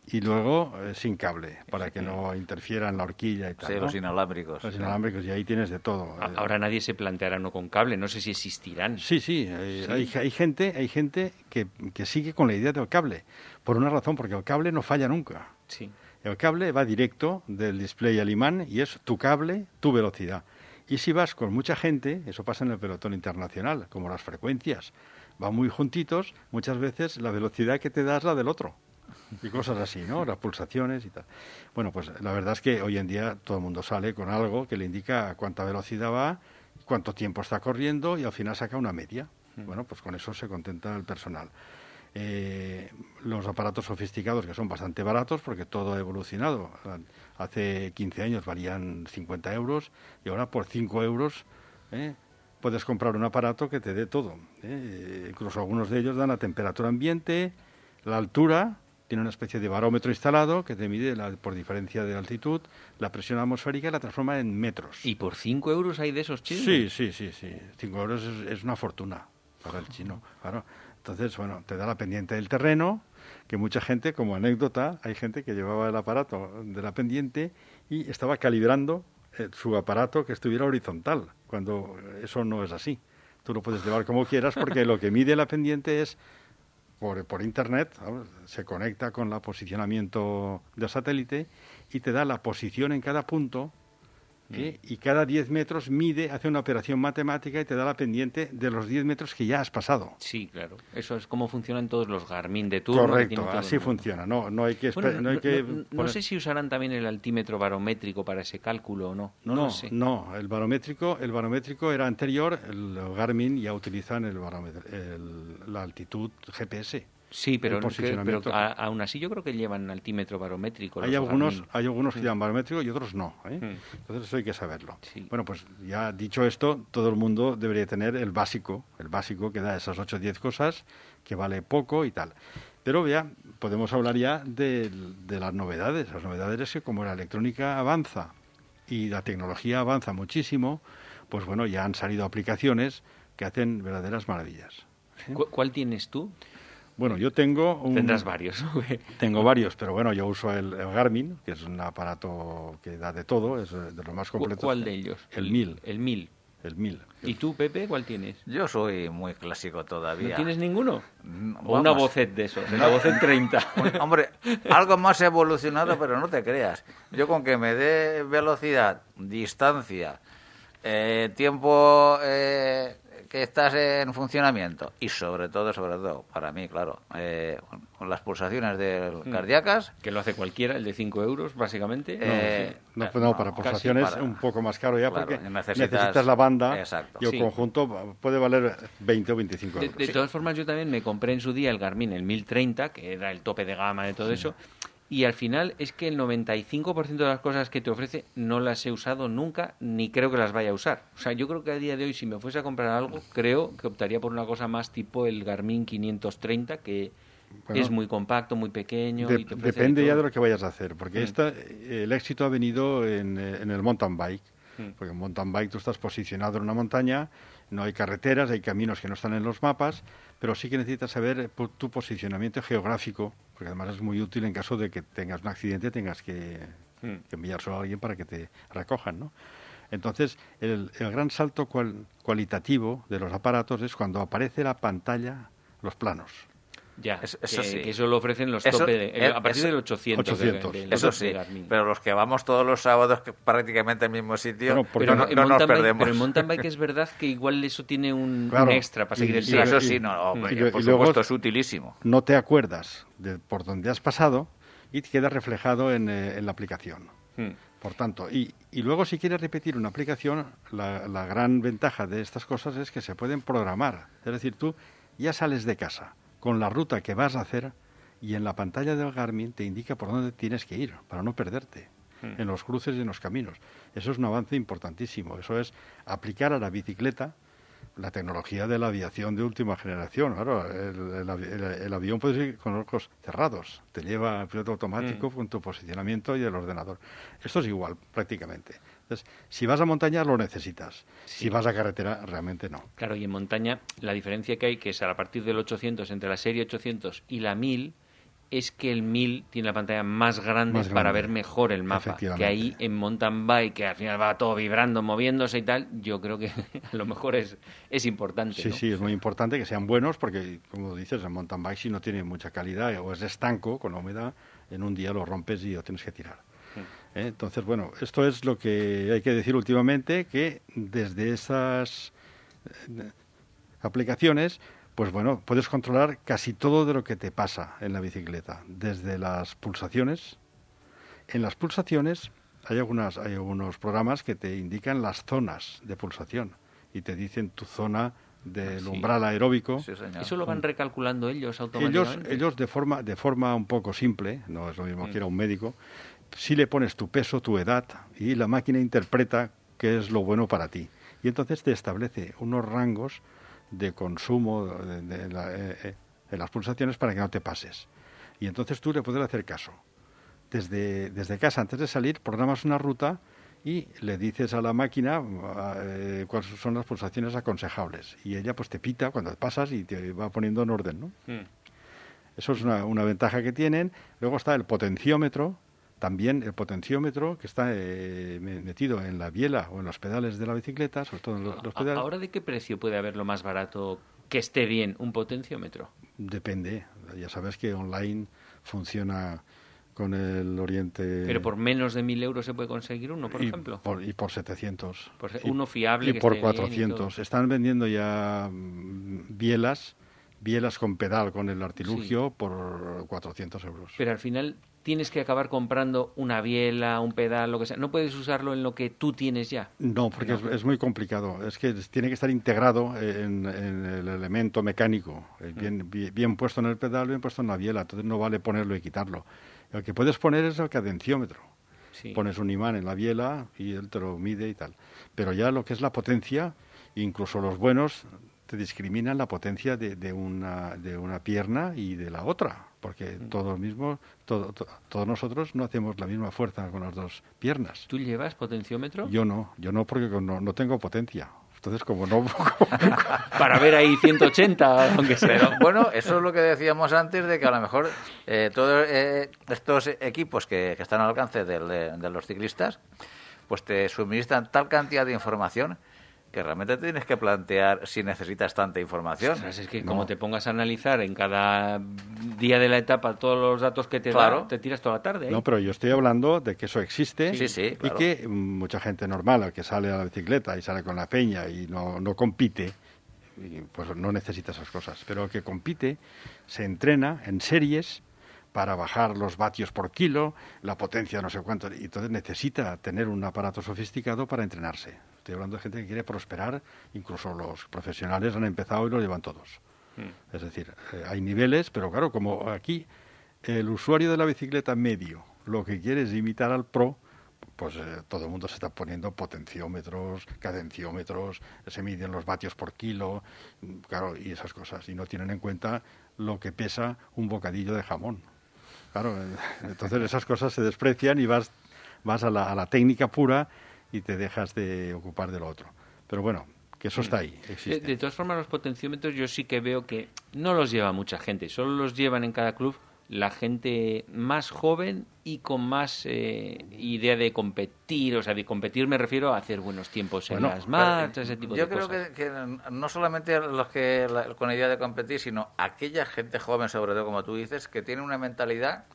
S2: y luego eh, sin cable, para que no interfiera en la horquilla y tal.
S1: Sí,
S2: ¿no?
S1: los inalámbricos.
S2: Los inalámbricos, y ahí tienes de todo.
S3: Ahora nadie se planteará no con cable, no sé si existirán.
S2: Sí, sí, Hay, hay gente, hay gente que, que sigue con la idea del cable, por una razón, porque el cable no falla nunca.
S3: Sí.
S2: El cable va directo del display al imán y es tu cable, tu velocidad. Y si vas con mucha gente, eso pasa en el pelotón internacional, como las frecuencias, van muy juntitos, muchas veces la velocidad que te da es la del otro. Y cosas así, ¿no? Las pulsaciones y tal. Bueno, pues la verdad es que hoy en día todo el mundo sale con algo que le indica a cuánta velocidad va, cuánto tiempo está corriendo y al final saca una media. Bueno, pues con eso se contenta el personal. Eh, los aparatos sofisticados que son bastante baratos porque todo ha evolucionado. Hace 15 años valían 50 euros y ahora por 5 euros ¿eh? Puedes comprar un aparato que te dé todo. ¿eh? Incluso algunos de ellos dan la temperatura ambiente, la altura, tiene una especie de barómetro instalado que te mide la- por diferencia de altitud la presión atmosférica y la transforma en metros.
S3: ¿Y por 5 euros hay de esos chinos?
S2: Sí, sí, sí, sí. Cinco euros es, es una fortuna para el chino, claro. Entonces, bueno, te da la pendiente del terreno, que mucha gente, como anécdota, hay gente que llevaba el aparato de la pendiente y estaba calibrando su aparato que estuviera horizontal, cuando eso no es así. Tú lo puedes llevar como quieras porque lo que mide la pendiente es por, por internet, se conecta con el posicionamiento del satélite y te da la posición en cada punto ¿eh? y cada 10 metros mide, hace una operación matemática y te da la pendiente de los 10 metros que ya has pasado.
S3: Sí, claro. Eso es como funcionan todos los Garmin de turno.
S2: Correcto, así funciona. No, no hay que,
S3: Bueno,
S2: no hay que
S3: no- no
S2: poner-
S3: sé si usarán también el altímetro barométrico para ese cálculo o no.
S2: No,
S3: sé.
S2: no, el barométrico, el barométrico era anterior, el Garmin ya utilizan el el- la altitud GPS.
S3: Sí, pero, pero a- aún así yo creo que llevan altímetro barométrico.
S2: Hay algunos, hay algunos que llevan barométrico y otros no. ¿eh?
S3: Mm.
S2: Entonces eso hay que saberlo.
S3: Sí.
S2: Bueno, pues ya dicho esto, todo el mundo debería tener el básico, el básico que da esas 8 o 10 cosas, que vale poco y tal. Pero ya podemos hablar ya de, de las novedades. Las novedades es que como la electrónica avanza y la tecnología avanza muchísimo, pues bueno, ya han salido aplicaciones que hacen verdaderas maravillas.
S3: ¿Cu- ¿Cuál tienes tú?
S2: Bueno, yo tengo un...
S3: Tendrás varios. ¿no?
S2: Tengo varios, pero bueno, yo uso el, el Garmin, que es un aparato que da de todo, es eh, de los más
S3: ¿Cu-
S2: completos.
S3: ¿Cuál de ellos?
S2: El 1000.
S3: El 1000.
S2: El 1000.
S3: ¿Y tú, Pepe, cuál tienes?
S1: Yo soy muy clásico todavía.
S3: ¿No tienes ninguno?
S1: Mm,
S3: O una vocet de esos, una vocet 30.
S1: Un- Hombre, algo más evolucionado, pero no te creas. Yo con que me dé velocidad, distancia, eh, tiempo eh, que estás en funcionamiento y sobre todo, sobre todo, para mí, claro, eh, con las pulsaciones del
S3: Mm.
S1: cardíacas,
S3: Que lo hace cualquiera, el de 5 euros, básicamente.
S1: Eh,
S2: No, pues no, para
S1: no,
S2: pulsaciones
S1: para-
S2: un poco más caro ya
S1: Claro,
S2: porque
S1: necesitas-
S2: necesitas, la banda
S1: Exacto.
S2: y el
S3: Sí.
S2: conjunto puede valer 20 o 25
S3: De,
S2: euros.
S3: de todas formas, yo también me compré en su día el Garmin, el 1030, que era el tope de gama de todo eso. Y al final es que el 95% de las cosas que te ofrece no las he usado nunca, ni creo que las vaya a usar. O sea, yo creo que a día de hoy, si me fuese a comprar algo, creo que optaría por una cosa más tipo el Garmin 530, que
S2: Bueno,
S3: es muy compacto, muy pequeño.
S2: De-
S3: y te
S2: depende
S3: de
S2: ya de lo que vayas a hacer, porque
S3: Mm.
S2: esta, el éxito ha venido en, eh, en el mountain bike.
S3: Mm.
S2: Porque en mountain bike tú estás posicionado en una montaña, no hay carreteras, hay caminos que no están en los mapas, pero sí que necesitas saber tu posicionamiento geográfico, porque además es muy útil en caso de que tengas un accidente, tengas que,
S3: Mm.
S2: que enviar solo a alguien para que te recojan, ¿no? Entonces, el, el gran salto cual- cualitativo de los aparatos es cuando aparece la pantalla, los planos.
S3: Ya,
S1: Eso- eso
S3: que,
S1: sí.
S3: que eso lo ofrecen los
S1: Eso-
S3: tope de,
S1: eh,
S3: a partir
S1: eso-
S3: del 800. de-
S2: 800.
S3: de- del
S1: eso
S3: tope
S1: sí,
S3: de
S1: pero los que vamos todos los sábados que prácticamente al mismo sitio,
S2: Bueno, porque
S1: no,
S2: no-
S1: no nos
S3: mountain bike-
S1: perdemos.
S3: pero en mountain bike es verdad que igual eso tiene un,
S2: Claro.
S3: un extra para seguir
S2: Y-
S3: el track.
S1: eso sí, no, hombre,
S2: y
S1: por
S2: y luego-
S1: supuesto es utilísimo.
S2: no te acuerdas de por dónde has pasado y te queda reflejado en, eh, en la aplicación.
S3: Hmm.
S2: Por tanto, y, y luego si quieres repetir una aplicación, la, la gran ventaja de estas cosas es que se pueden programar. Es decir, tú ya sales de casa con la ruta que vas a hacer y en la pantalla del Garmin te indica por dónde tienes que ir para no perderte
S3: Hmm.
S2: en los cruces y en los caminos. Eso es un avance importantísimo. Eso es aplicar a la bicicleta la tecnología de la aviación de última generación. Claro, el, el avi- el- el avión puede ir con los ojos cerrados. Te lleva el piloto automático
S3: Mm.
S2: con tu posicionamiento y el ordenador. Esto es igual, prácticamente. Entonces, si vas a montaña, lo necesitas. Si vas a carretera, realmente no.
S3: Claro, y en montaña la diferencia que hay, que es a partir del 800, entre la serie 800 y la 1000, es que el 1000 tiene la pantalla más grande,
S2: Más
S3: para ver mejor el mapa. Que ahí en mountain bike, que al final va todo vibrando, moviéndose y tal, yo creo que a lo mejor es, es importante.
S2: Sí,
S3: ¿no?
S2: sí, es muy importante que sean buenos porque, como dices, el mountain bike si no tiene mucha calidad o es estanco con la humedad, en un día lo rompes y lo tienes que tirar. ¿Eh? Entonces, bueno, esto es lo que hay que decir últimamente, que desde esas eh, aplicaciones, pues bueno, puedes controlar casi todo de lo que te pasa en la bicicleta, desde las pulsaciones. En las pulsaciones hay, algunas, hay algunos programas que te indican las zonas de pulsación y te dicen tu zona del
S3: Sí.
S2: umbral aeróbico.
S1: Sí.
S3: Eso lo van recalculando ellos
S2: Ellos,
S3: automáticamente.
S2: ellos de forma de forma un poco simple, no es lo mismo
S3: Mm.
S2: que ir a un médico, si le pones tu peso, tu edad y la máquina interpreta qué es lo bueno para ti. Y entonces te establece unos rangos de consumo de, de la- eh, eh, en las pulsaciones para que no te pases. Y entonces tú le puedes hacer caso. Desde, desde casa, antes de salir, programas una ruta y le dices a la máquina eh, cuáles son las pulsaciones aconsejables. Y ella pues te pita cuando pasas y te va poniendo en orden, ¿no?
S3: Mm.
S2: Eso es una, una ventaja que tienen. Luego está el potenciómetro, también el potenciómetro que está eh, me- metido en la biela o en los pedales de la bicicleta, sobre todo en lo- los
S3: A-
S2: pedales.
S3: ¿Ahora de qué precio puede haber lo más barato que esté bien un potenciómetro?
S2: Depende. Ya sabes que online funciona con el Oriente.
S3: Pero por menos de 1.000 euros se puede conseguir uno, por
S2: y
S3: ejemplo.
S2: Por, y por 700.
S3: Por se-
S2: Y-
S3: uno fiable
S2: Y
S3: que
S2: por
S3: esté bien y
S2: 400.
S3: todo.
S2: Están vendiendo ya mm, bielas, bielas con pedal, con el artilugio, por 400 euros.
S3: Pero al final tienes que acabar comprando una biela, un pedal, lo que sea. No puedes usarlo en lo que tú tienes ya.
S2: No, porque Es, es muy complicado. Es que tiene que estar integrado en, en el elemento mecánico, eh,
S3: Mm.
S2: bien, bien, bien puesto en el pedal, bien puesto en la biela. Entonces no vale ponerlo y quitarlo. El que puedes poner es el cadenciómetro.
S3: Sí.
S2: Pones un imán en la biela y él te lo mide y tal. Pero ya lo que es la potencia, incluso los buenos te discriminan la potencia de, de una, de una pierna y de la otra. Porque
S3: Mm.
S2: todos mismos, todo- to- todos nosotros no hacemos la misma fuerza con las dos piernas.
S3: ¿Tú llevas potenciómetro?
S2: Yo no, yo no porque no, no tengo potencia. Entonces, como no...
S3: Para ver ahí 180, aunque sea.
S1: Pero bueno, eso es lo que decíamos antes de que a lo mejor eh, todos eh, estos equipos que, que están al alcance del- de, de los ciclistas, pues te suministran tal cantidad de información que realmente te tienes que plantear si necesitas tanta información.
S3: Ostras, es que
S2: No.
S3: como te pongas a analizar en cada día de la etapa todos los datos que te
S1: Claro.
S3: da, te tiras toda la tarde. ¿eh?
S2: No, pero yo estoy hablando de que eso existe
S1: Sí, sí, claro.
S2: y que mucha gente normal, al que sale a la bicicleta y sale con la peña y no, no compite, y, pues no necesita esas cosas. Pero el que compite se entrena en series para bajar los vatios por kilo, la potencia no sé cuánto, y entonces necesita tener un aparato sofisticado para entrenarse. Estoy hablando de gente que quiere prosperar, incluso los profesionales han empezado y lo llevan todos.
S3: Mm.
S2: Es decir, eh, hay niveles, pero claro, como aquí el usuario de la bicicleta medio lo que quiere es imitar al pro, pues eh, todo el mundo se está poniendo potenciómetros, cadenciómetros, se miden los vatios por kilo, claro, y esas cosas, y no tienen en cuenta lo que pesa un bocadillo de jamón. Claro, eh, entonces esas cosas se desprecian y vas, vas a, la, a la técnica pura y te dejas de ocupar de lo otro. Pero bueno, que eso está ahí,
S3: De,
S2: existe.
S3: de todas formas, los potenciómetros yo sí que veo que no los lleva mucha gente, solo los llevan en cada club la gente más joven y con más eh, idea de competir, o sea, de competir me refiero a hacer buenos tiempos en
S2: Bueno,
S3: las marchas, ese tipo
S1: Yo
S3: de
S1: creo
S3: cosas.
S1: que, que no solamente los que la- con idea de competir, sino aquella gente joven, sobre todo como tú dices, que tiene una mentalidad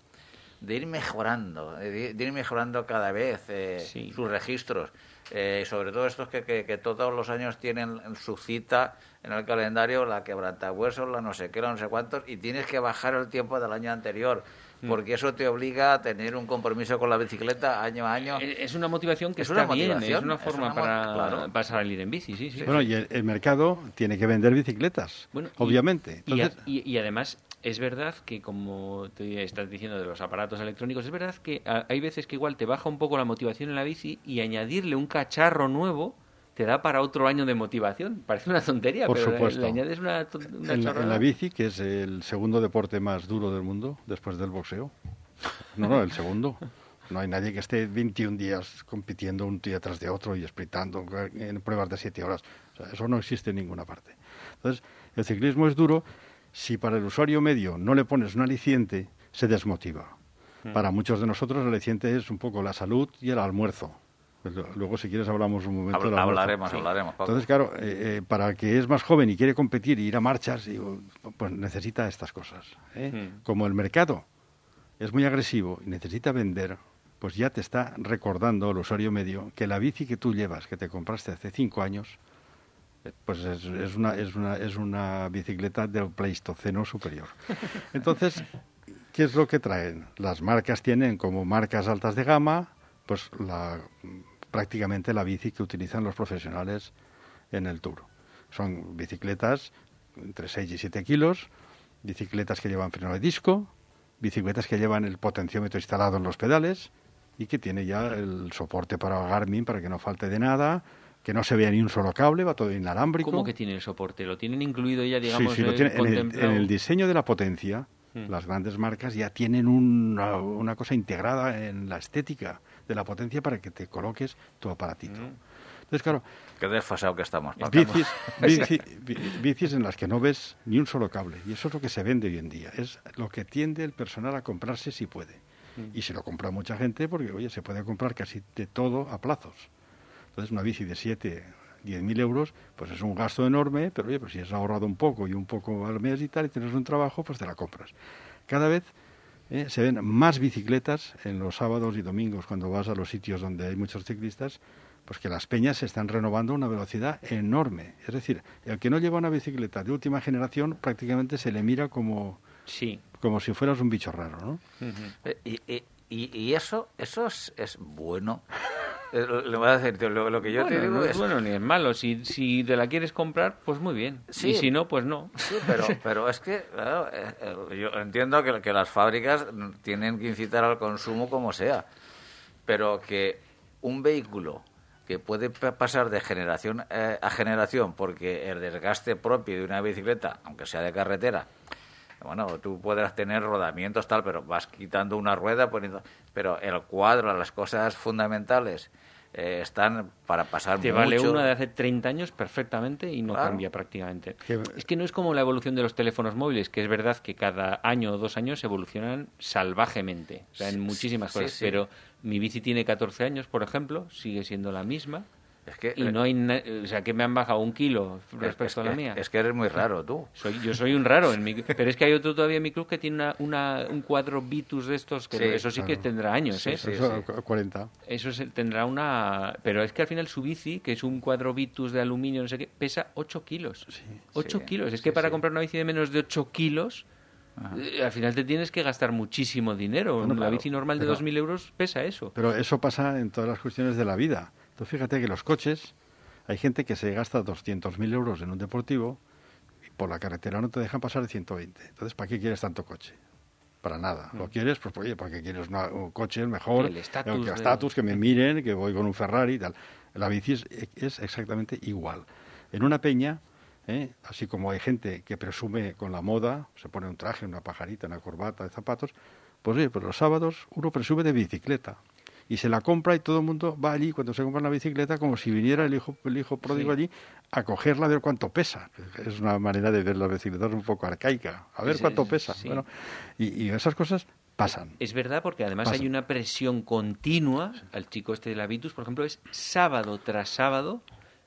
S1: de ir mejorando, de, de ir mejorando cada vez eh,
S3: Sí.
S1: sus registros. Eh, sobre todo estos que, que, todos los años tienen su cita en el calendario, la quebrantahuesos, la no sé qué, la no sé cuántos, y tienes que bajar el tiempo del año anterior. Mm. porque eso te obliga a tener un compromiso con la bicicleta año a año.
S3: Eh, es una motivación que está bien, es una forma para, salir en bici, sí, sí.
S2: Bueno, y el, mercado tiene que vender bicicletas, obviamente.
S3: Y, además es verdad que, como te estás diciendo de los aparatos electrónicos, es verdad que hay veces que igual te baja un poco la motivación en la bici y añadirle un cacharro nuevo te da para otro año de motivación. Parece una tontería,
S2: Por
S3: pero
S2: supuesto.
S3: le añades una,
S2: una en, en, la bici, que es el segundo deporte más duro del mundo, después del boxeo. No, no, el segundo. No hay nadie que esté 21 días compitiendo un día tras de otro y sprintando en pruebas de 7 horas. eso no existe en ninguna parte. Entonces, el ciclismo es duro si para el usuario medio no le pones un aliciente, se desmotiva. Mm. Para muchos de nosotros el aliciente es un poco la salud y el almuerzo. Pues luego, si quieres, hablamos un momento.
S1: hablaremos, hablaremos.
S2: Entonces, claro, eh, eh, para el que es más joven y quiere competir y ir a marchas, pues necesita estas cosas. ¿eh? Hmm. Como el mercado es muy agresivo y necesita vender, pues ya te está recordando el usuario medio que la bici que tú llevas, que te compraste hace cinco años, pues es, es, una, es, una, es una bicicleta del Pleistoceno superior. Entonces, ¿qué es lo que traen? Las marcas tienen como marcas altas de gama, pues la prácticamente la bici que utilizan los profesionales en el Tour. Son bicicletas entre 6 y 7 kilos, bicicletas que llevan freno de disco, bicicletas que llevan el potenciómetro instalado en los pedales y que tiene ya el soporte para Garmin para que no falte de nada, que no se vea ni un solo cable, va todo inalámbrico.
S3: ¿Cómo que tiene el soporte? ¿Lo tienen incluido ya, digamos,
S2: sí, sí, lo tiene, en, el, diseño de la potencia, hmm. las grandes marcas ya tienen una, una cosa integrada en la estética de la potencia para que te coloques tu aparatito. Mm. Entonces, claro...
S1: Qué desfasado que estamos.
S2: Bicis, bicis, en las que no ves ni un solo cable. Y eso es lo que se vende hoy en día. Es lo que tiende el personal a comprarse si puede. Mm. Y se lo compra mucha gente porque, oye, se puede comprar casi de todo a plazos. Entonces, una bici de 7, 10 mil euros, pues es un gasto enorme, pero oye, pues si has ahorrado un poco y un poco al mes y tal, y tienes un trabajo, pues te la compras. Cada vez ¿eh? se ven más bicicletas en los sábados y domingos cuando vas a los sitios donde hay muchos ciclistas, pues que las peñas se están renovando a una velocidad enorme. Es decir, el que no lleva una bicicleta de última generación prácticamente se le mira como,
S3: sí.
S2: como si fueras un bicho raro, ¿no?
S1: Eh, y, y, eso, eso es, es bueno. Eh, voy a decir, lo, que yo te digo
S3: no
S1: es...
S3: bueno ni es malo. Si, si te la quieres comprar, pues muy bien. y si no, pues no.
S1: Sí, pero, pero es que claro, eh, eh, yo entiendo que, que las fábricas tienen que incitar al consumo como sea, pero que un vehículo que puede pasar de generación a generación porque el desgaste propio de una bicicleta, aunque sea de carretera, bueno, tú puedes tener rodamientos tal, pero vas quitando una rueda, poniendo, pero el cuadro, las cosas fundamentales eh, están para pasar
S3: Te vale una de hace 30 años perfectamente y no cambia prácticamente. Es que no es como la evolución de los teléfonos móviles, que es verdad que cada año o dos años evolucionan salvajemente, o sea, en muchísimas cosas, pero mi bici tiene 14 años, por ejemplo, sigue siendo la misma y no hay, o sea, que me han bajado un kilo respecto
S1: a
S3: la mía.
S1: Es que eres muy raro tú.
S3: Soy, yo soy un raro, en mi, pero es que hay otro todavía en mi club que tiene una, un cuadro Vitus de estos, que eso sí que tendrá años, ¿eh?
S2: eso 40.
S3: Eso tendrá una... Pero es que al final su bici, que es un cuadro Vitus de aluminio, no sé qué, pesa 8 kilos. 8 kilos. Es que para comprar una bici de menos de 8 kilos... Eh, al final te tienes que gastar muchísimo dinero. una bici normal de 2.000 euros pesa eso.
S2: Pero eso pasa en todas las cuestiones de la vida fíjate que los coches, hay gente que se gasta 200.000 euros en un deportivo y por la carretera no te dejan pasar de 120. Entonces, ¿para qué quieres tanto coche? Para nada. ¿Lo mm. quieres? Pues oye, ¿para qué quieres un coche mejor?
S3: El
S2: estatus, que me miren, que voy con un Ferrari y tal. La bici es, exactamente igual. En una peña, ¿eh? así como hay gente que presume con la moda, se pone un traje, una pajarita, una corbata de zapatos, pues oye, pues los sábados uno presume de bicicleta y se la compra y todo el mundo va allí cuando se compra la bicicleta como si viniera el hijo, el hijo pródigo allí a cogerla a ver cuánto pesa. Es una manera de ver las bicicletas un poco arcaica, a ver cuánto pesa. Bueno, y, esas cosas pasan.
S3: Es verdad porque además hay una presión continua. Al chico este de la Vitus, por ejemplo, es sábado tras sábado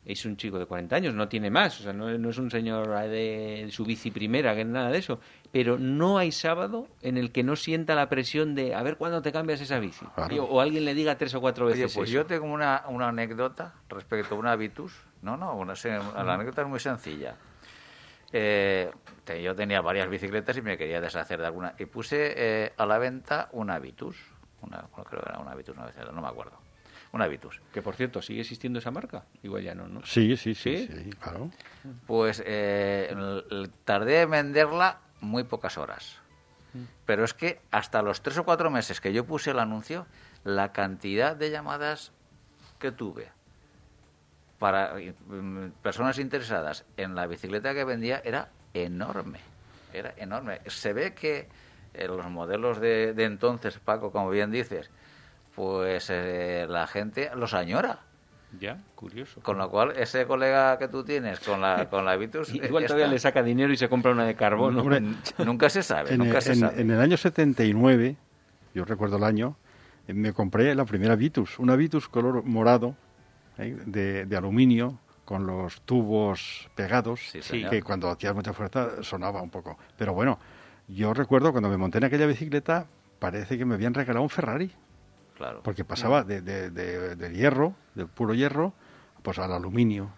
S3: es un chico de 40 años, no tiene más, o sea, no, no es un señor de su bici primera, que nada de eso, pero no hay sábado en el que no sienta la presión de a ver cuándo te cambias esa bici.
S2: Claro.
S3: O alguien le diga tres o cuatro
S1: Oye,
S3: veces
S1: pues
S3: eso.
S1: yo tengo una, una anécdota respecto a una Vitus. No, no, una, la anécdota es muy sencilla. Eh, te- yo tenía varias bicicletas y me quería deshacer de alguna. Y puse eh, a la venta una Vitus. Una, creo que era una Vitus, una vez, no me acuerdo. Una Vitus.
S3: Que por cierto, ¿sigue existiendo esa marca? Igual ya no, ¿no?
S2: Sí, sí, sí,
S3: ¿Sí?
S2: sí, claro.
S1: Pues eh, tardé en venderla muy pocas horas. Pero es que hasta los tres o cuatro meses que yo puse el anuncio, la cantidad de llamadas que tuve para mm, personas interesadas en la bicicleta que vendía era enorme. Era enorme. Se ve que eh, los modelos de, de entonces, Paco, como bien dices, pues eh, la gente los añora.
S3: Ya, curioso.
S1: Con lo cual, ese colega que tú tienes con la, con la Vitus... eh,
S3: Igual todavía
S1: esta-
S3: le saca dinero y se compra una de carbono.
S2: Hombre,
S1: Nunca se sabe,
S2: En,
S1: nunca se
S2: en-
S1: sabe.
S2: en el año 79, yo recuerdo el año, eh, me compré la primera Vitus, una Vitus color morado, eh, de, de aluminio, con los tubos pegados,
S1: Sí,
S2: que cuando hacías mucha fuerza sonaba un poco. Pero bueno, yo recuerdo cuando me monté en aquella bicicleta, parece que me habían regalado un Ferrari,
S1: Claro.
S2: porque pasaba de, de- de- del hierro, del puro hierro, pues al aluminio.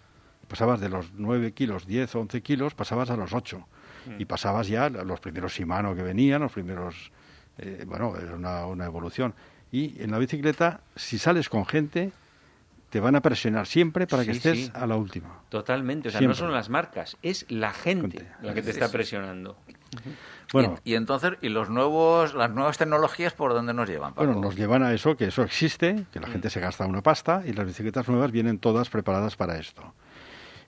S2: Pasabas de los 9 kilos, 10 o 11 kilos, pasabas a los 8. Y pasabas ya los primeros Shimano que venían, los primeros... eh, bueno, era una, una evolución. Y en la bicicleta, si sales con gente, te van a presionar siempre para que
S3: Sí,
S2: estés
S3: sí.
S2: a la última.
S3: Totalmente, o sea,
S2: Siempre.
S3: no son las marcas, es la gente la que te está presionando.
S2: Bueno,
S1: y, y entonces, ¿y los nuevos, las nuevas tecnologías por dónde nos llevan, Paco?
S2: Bueno, nos llevan a eso, que eso existe, que la gente se gasta una pasta y las bicicletas nuevas vienen todas preparadas para esto.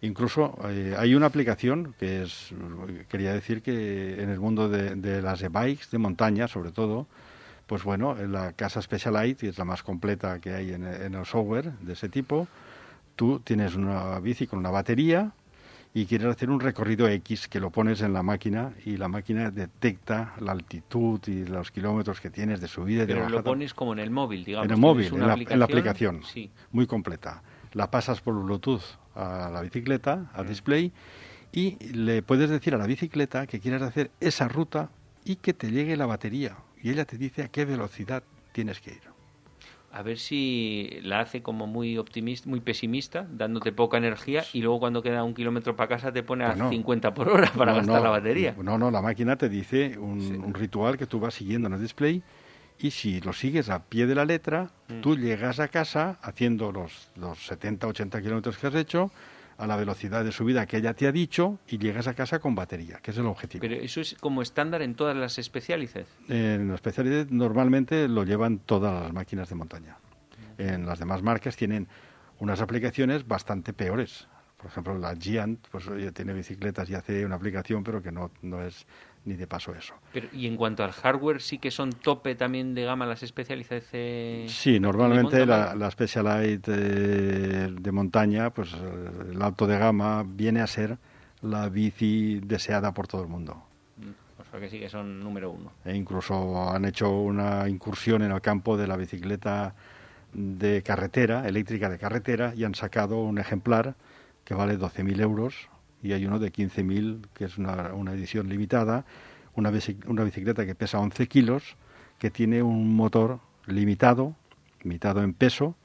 S2: Incluso eh, hay una aplicación que es, quería decir que en el mundo de, de las e-bikes de montaña, sobre todo, pues bueno, en la casa Specialized, que es la más completa que hay en, en el software de ese tipo, tú tienes una bici con una batería y quieres hacer un recorrido X que lo pones en la máquina y la máquina detecta la altitud y los kilómetros que tienes de subida y de
S3: Pero
S2: bajada.
S3: lo pones como en el móvil, digamos.
S2: en el móvil,
S3: una
S2: en la, en la aplicación,
S3: Sí.
S2: muy completa. La pasas por Bluetooth a la bicicleta, al display, y le puedes decir a la bicicleta que quieres hacer esa ruta y que te llegue la batería. Y ella te dice a qué velocidad tienes que ir.
S3: A ver si la hace como muy optimista, muy pesimista, dándote poca energía y luego cuando queda un kilómetro para casa te pone a
S2: Bueno,
S3: 50 por hora para
S2: No,
S3: gastar
S2: no,
S3: la batería.
S2: No, no, la máquina te dice un, un ritual que tú vas siguiendo en el display y si lo sigues a pie de la letra,
S3: Mm.
S2: tú llegas a casa haciendo los, los 70, 80 kilómetros que has hecho a la velocidad de subida que ella te ha dicho y llegas a casa con batería, que es el objetivo.
S3: Pero eso es como estándar en todas las especialidades.
S2: En la especialidad normalmente lo llevan todas las máquinas de montaña. En las demás marcas tienen unas aplicaciones bastante peores. Por ejemplo, la Giant pues, tiene bicicletas y hace una aplicación, pero que no, no es ni de paso eso.
S3: Pero, y en cuanto al hardware, sí que son tope también de gama las especialidades. eh,
S2: Sí, normalmente la, la Specialized eh, de montaña, pues el alto de gama viene a ser la bici deseada por todo el mundo.
S3: O sea que sí que son número uno.
S2: E incluso han hecho una incursión en el campo de la bicicleta de carretera, eléctrica de carretera, y han sacado un ejemplar que vale 12.000 euros y hay uno de 15.000 que es una, una edición limitada, una, una bicicleta que pesa 11 kilos, que tiene un motor limitado, limitado en peso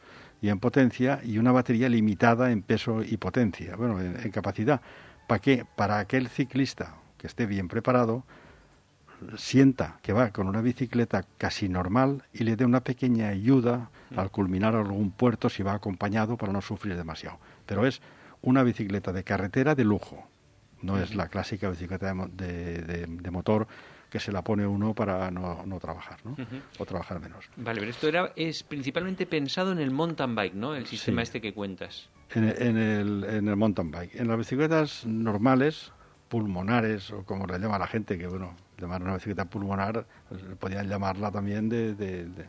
S2: y en potencia, y una batería limitada en peso y potencia, bueno, en, en capacidad. ¿Para qué? Para aquel ciclista que esté bien preparado, sienta que va con una bicicleta casi normal y le dé una pequeña ayuda al culminar algún puerto si va acompañado para no sufrir demasiado. Pero es una bicicleta de carretera de lujo, no es la clásica bicicleta de, de- de- motor que se la pone uno para no, no trabajar, ¿no? o trabajar menos.
S3: Vale, pero esto era es principalmente pensado en el mountain bike, ¿no? El sistema
S2: Sí.
S3: este que cuentas.
S2: En, en el, en el mountain bike. En las bicicletas normales, pulmonares, o como le llama la gente, que bueno, llamar una bicicleta pulmonar, pues, podían llamarla también de, de- de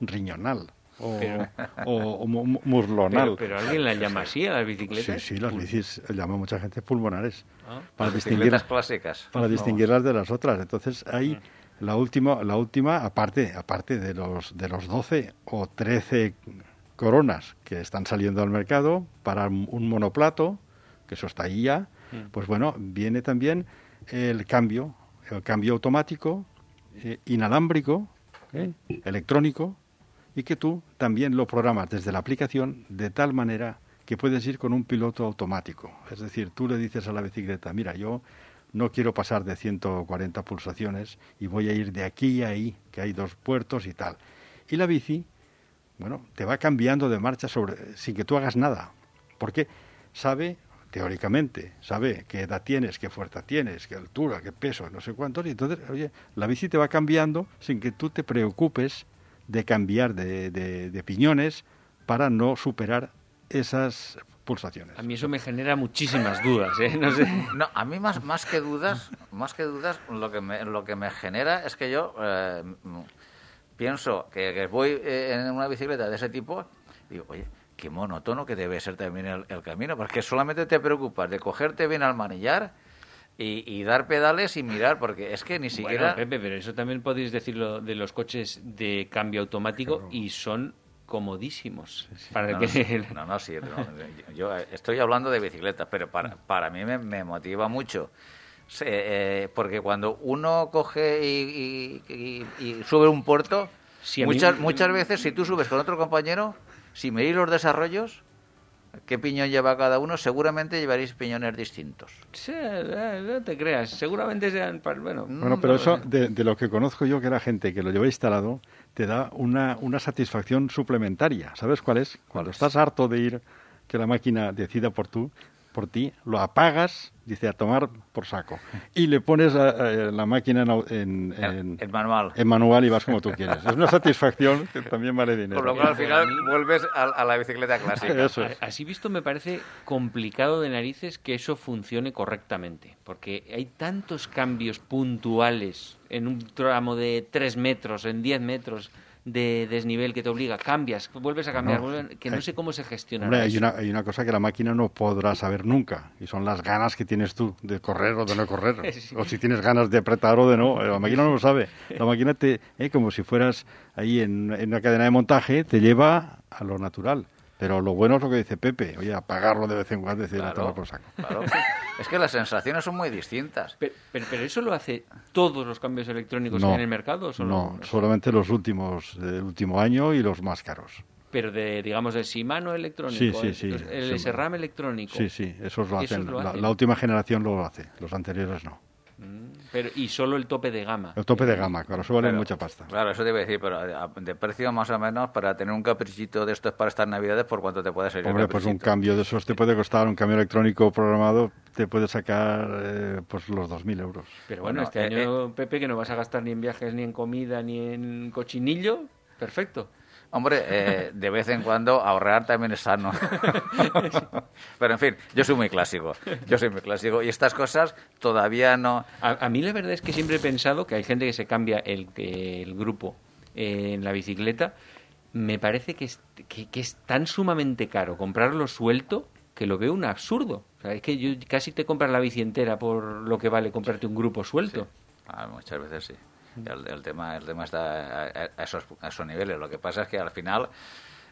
S2: riñonal o,
S3: Pero-
S2: o, o mu- mu- muslonal.
S3: Pero, pero alguien la llama así a las bicicletas.
S2: sí, sí, las bicis llama mucha gente pulmonares
S3: Ah.
S2: para
S1: Las
S2: distinguir
S1: bicicletas clásicas.
S2: para distinguirlas de las otras. Entonces hay
S3: Mm.
S2: la última, la última aparte, aparte de los de los 12 o 13 coronas que están saliendo al mercado para un monoplato, que eso está ahí ya, mm. pues bueno, viene también el cambio, el cambio automático, eh, inalámbrico, ¿eh? electrónico, y que tú también lo programas desde la aplicación de tal manera que puedes ir con un piloto automático. Es decir, tú le dices a la bicicleta, mira, yo no quiero pasar de 140 pulsaciones y voy a ir de aquí a ahí, que hay dos puertos y tal. Y la bici, bueno, te va cambiando de marcha sobre, sin que tú hagas nada, porque sabe, teóricamente, sabe qué edad tienes, qué fuerza tienes, qué altura, qué peso, no sé cuánto, y entonces, oye, la bici te va cambiando sin que tú te preocupes de cambiar de, de piñones para no superar esas pulsaciones.
S3: A mí eso me genera muchísimas dudas, ¿eh? No, sé.
S1: no a mí más, más que dudas, más que dudas, lo que me, lo que me genera es que yo eh, pienso que, voy eh, en una bicicleta de ese tipo y digo, oye, qué monótono que debe ser también el, camino, porque solamente te preocupas de cogerte bien al manillar y, dar pedales y mirar, porque es que ni siquiera...
S3: Bueno, Pepe, pero eso también podéis decirlo de los coches de cambio automático y son comodísimos. Para
S1: no, que... no, no, sí, yo estoy hablando de bicicletas, pero para, para mí me, motiva mucho. Eh, porque cuando uno coge y, sube un puerto, muchas, muchas veces si tú subes con otro compañero, si medís los desarrollos, qué piñón lleva cada uno, seguramente llevaréis piñones distintos.
S3: Sí, eh, no te creas, seguramente sean... Bueno,
S2: bueno pero eso, de, de, lo que conozco yo, que era gente que lo lleva instalado, te da una, una satisfacción suplementaria. ¿Sabes cuál es? Cuando estás harto de ir, que la máquina decida por tú, por ti, lo apagas, dice a tomar por saco, y le pones la máquina en,
S1: en, manual.
S2: En manual y vas como tú quieres. Es una satisfacción que también vale dinero.
S1: Por lo cual al final vuelves a, la bicicleta clásica.
S3: Así visto me parece complicado de narices que eso funcione correctamente, porque hay tantos cambios puntuales en un tramo de 3 metros, en 10 metros, de desnivel que te obliga, cambias, vuelves a cambiar, que no sé cómo se gestiona.
S2: hay, una, hay una cosa que la máquina no podrá saber nunca, y son las ganas que tienes tú de correr o de no correr, o si tienes ganas de apretar o de no, la máquina no lo sabe. La máquina te, eh, como si fueras ahí en, en una cadena de montaje, te lleva a lo natural. Pero lo bueno es lo que dice Pepe, oye, apagarlo de vez en cuando, decir, claro, por saco.
S1: Es que las sensaciones son muy distintas.
S3: Pero, pero, eso lo hace todos los cambios electrónicos en el mercado.
S2: no, solamente los últimos, del último año y los más caros.
S3: Pero de, digamos, el Shimano electrónico,
S2: sí, sí, sí,
S3: el, SRAM electrónico.
S2: Sí, sí, esos lo hacen. la última generación lo hace, los anteriores no.
S3: Mm, pero, y solo el tope de gama.
S2: El tope de gama, claro, eso vale mucha pasta.
S1: Claro, eso te iba a decir, pero eh, de precio más o menos para tener un caprichito de estos para estas navidades, ¿por cuánto te puede salir?
S2: Hombre, pues un cambio de esos te puede costar, un cambio electrónico programado te puede sacar eh, pues los 2.000 euros.
S3: Pero bueno, este eh, año, Pepe, que no vas a gastar ni en viajes, ni en comida, ni en cochinillo, perfecto.
S1: Hombre, eh, de vez en cuando ahorrar también es sano. Pero en fin, yo soy muy clásico. Yo soy muy clásico. Y estas cosas todavía no.
S3: A, mí la verdad es que siempre he pensado que hay gente que se cambia el, el grupo en la bicicleta. Me parece que es, que, es tan sumamente caro comprarlo suelto que lo veo un absurdo. O sea, es que yo casi te compras la bici entera por lo que vale comprarte un grupo suelto.
S1: Ah, muchas veces sí. El, tema, el tema está a, esos, a esos niveles. Lo que pasa es que al final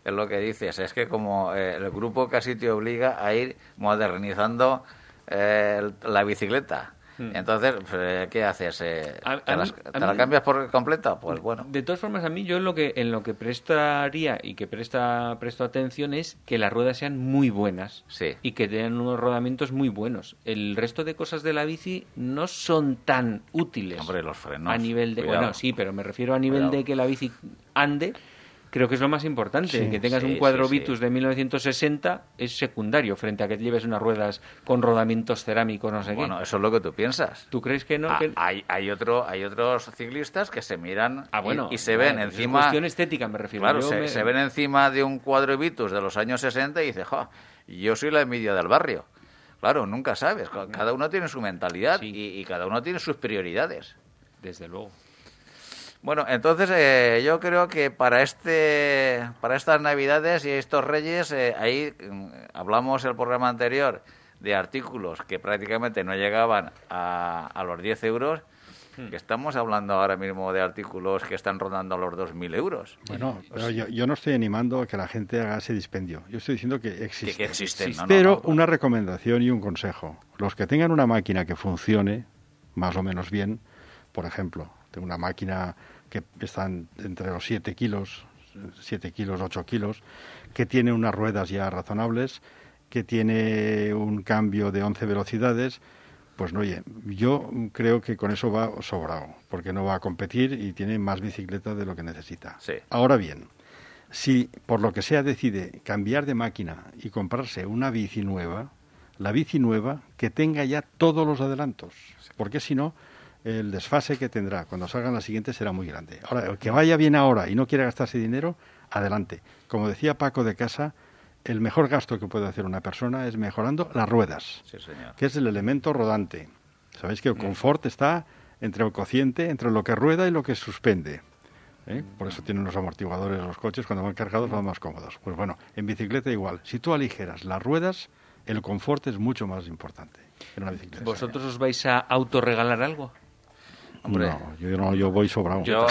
S1: es lo que dices, es que como eh, el grupo casi te obliga a ir modernizando eh, la bicicleta. Hmm. Entonces, pues, ¿qué haces? Eh, ¿Te, la cambias por completa? Pues bueno.
S3: De todas formas, a mí yo en lo que, en lo que prestaría y que presta, presto atención es que las ruedas sean muy buenas
S1: sí.
S3: y que tengan unos rodamientos muy buenos. El resto de cosas de la bici no son tan útiles.
S1: Hombre, los frenos.
S3: A nivel de. Bueno, sí, pero me refiero a nivel de que la bici ande creo que es lo más importante. que tengas un cuadro Vitus de 1960 es secundario frente a que lleves unas ruedas con rodamientos cerámicos, no sé
S1: qué. Bueno, eso es lo que tú piensas.
S3: ¿Tú crees que no?
S1: Ah, hay, hay, otro, hay otros ciclistas que se miran ah, bueno, y, se ven encima... Es
S3: cuestión estética me refiero.
S1: Claro, se, ven encima de un cuadro Vitus de los años 60 y dice, jo, yo soy la envidia del barrio. Claro, nunca sabes. Cada uno tiene su mentalidad y cada uno tiene sus prioridades.
S3: Desde luego.
S1: Bueno, entonces eh, yo creo que para este, para estas Navidades y estos Reyes, eh, ahí mm, hablamos el programa anterior de artículos que prácticamente no llegaban a, a los 10 euros Hmm. Que estamos hablando ahora mismo de artículos que están rondando los 2.000 euros.
S2: Bueno, pero yo, no estoy animando a que la gente haga ese dispendio. Yo estoy diciendo que existe.
S1: Que, existen,
S2: Pero una recomendación y un consejo. Los que tengan una máquina que funcione más o menos bien, por ejemplo, tengo una máquina que está entre los 7 kilos, 7 kilos, 8 kilos, que tiene unas ruedas ya razonables, que tiene un cambio de 11 velocidades, pues no, oye, yo creo que con eso va sobrado, porque no va a competir y tiene más bicicleta de lo que necesita. Ahora bien, si por lo que sea decide cambiar de máquina y comprarse una bici nueva, la bici nueva que tenga ya todos los adelantos, porque si no, el desfase que tendrá cuando salgan las siguientes será muy grande. Ahora, el que vaya bien ahora y no quiera gastarse dinero, adelante. Como decía Paco de Casa, el mejor gasto que puede hacer una persona es mejorando las ruedas, que es el elemento rodante. Sabéis que el mm. confort está entre el cociente, entre lo que rueda y lo que suspende. ¿eh? Por eso tienen los amortiguadores los coches, cuando van cargados van más cómodos. Pues bueno, en bicicleta igual. Si tú aligeras las ruedas, el confort es mucho más importante en una bicicleta.
S3: ¿Vosotros os vais a autorregalar algo?
S2: No, yo, no, yo voy sobrado.
S1: Yo,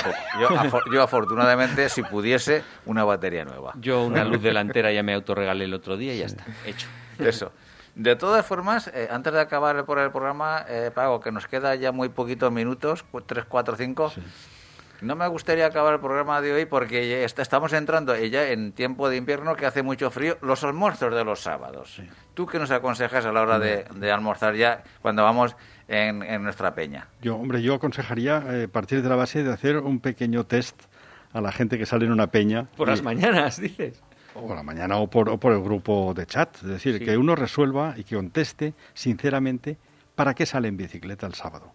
S1: yo, afortunadamente, si pudiese, una batería nueva.
S3: Yo una luz delantera ya me autorregalé el otro día y ya está, hecho.
S1: Eso. De todas formas, eh, antes de acabar por el programa, eh, Pago, que nos queda ya muy poquitos minutos, 3, 4, 5. No me gustaría acabar el programa de hoy porque estamos entrando ya en tiempo de invierno que hace mucho frío, los almuerzos de los sábados. ¿Tú qué nos aconsejas a la hora de, de almorzar ya cuando vamos en, nuestra peña.
S2: Yo, hombre, yo aconsejaría eh, partir de la base de hacer un pequeño test a la gente que sale en una peña.
S3: Por las mañanas, dices.
S2: O la mañana o por, el grupo de chat. Es decir, que uno resuelva y que conteste sinceramente para qué sale en bicicleta el sábado.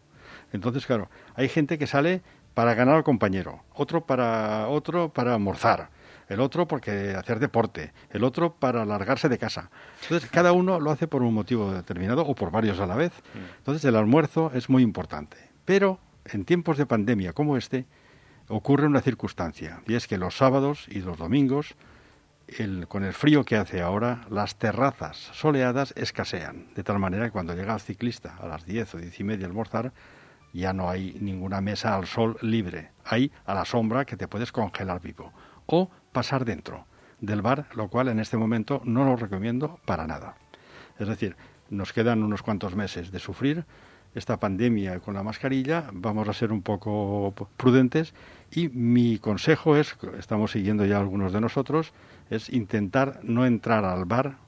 S2: Entonces, claro, hay gente que sale para ganar al compañero, otro para otro para almorzar, el otro porque hacer deporte, el otro para largarse de casa. Entonces, cada uno lo hace por un motivo determinado o por varios a la vez. Entonces, el almuerzo es muy importante. Pero en tiempos de pandemia como este, ocurre una circunstancia, y es que los sábados y los domingos, con el frío que hace ahora, las terrazas soleadas escasean, de tal manera que cuando llega el ciclista a las 10 o 10 y media a almorzar, ya no hay ninguna mesa al sol libre, hay a la sombra que te puedes congelar vivo. O pasar dentro del bar, lo cual en este momento no lo recomiendo para nada. Es decir, nos quedan unos cuantos meses de sufrir esta pandemia con la mascarilla, vamos a ser un poco prudentes y mi consejo es, estamos siguiendo ya algunos de nosotros, es intentar no entrar al bar,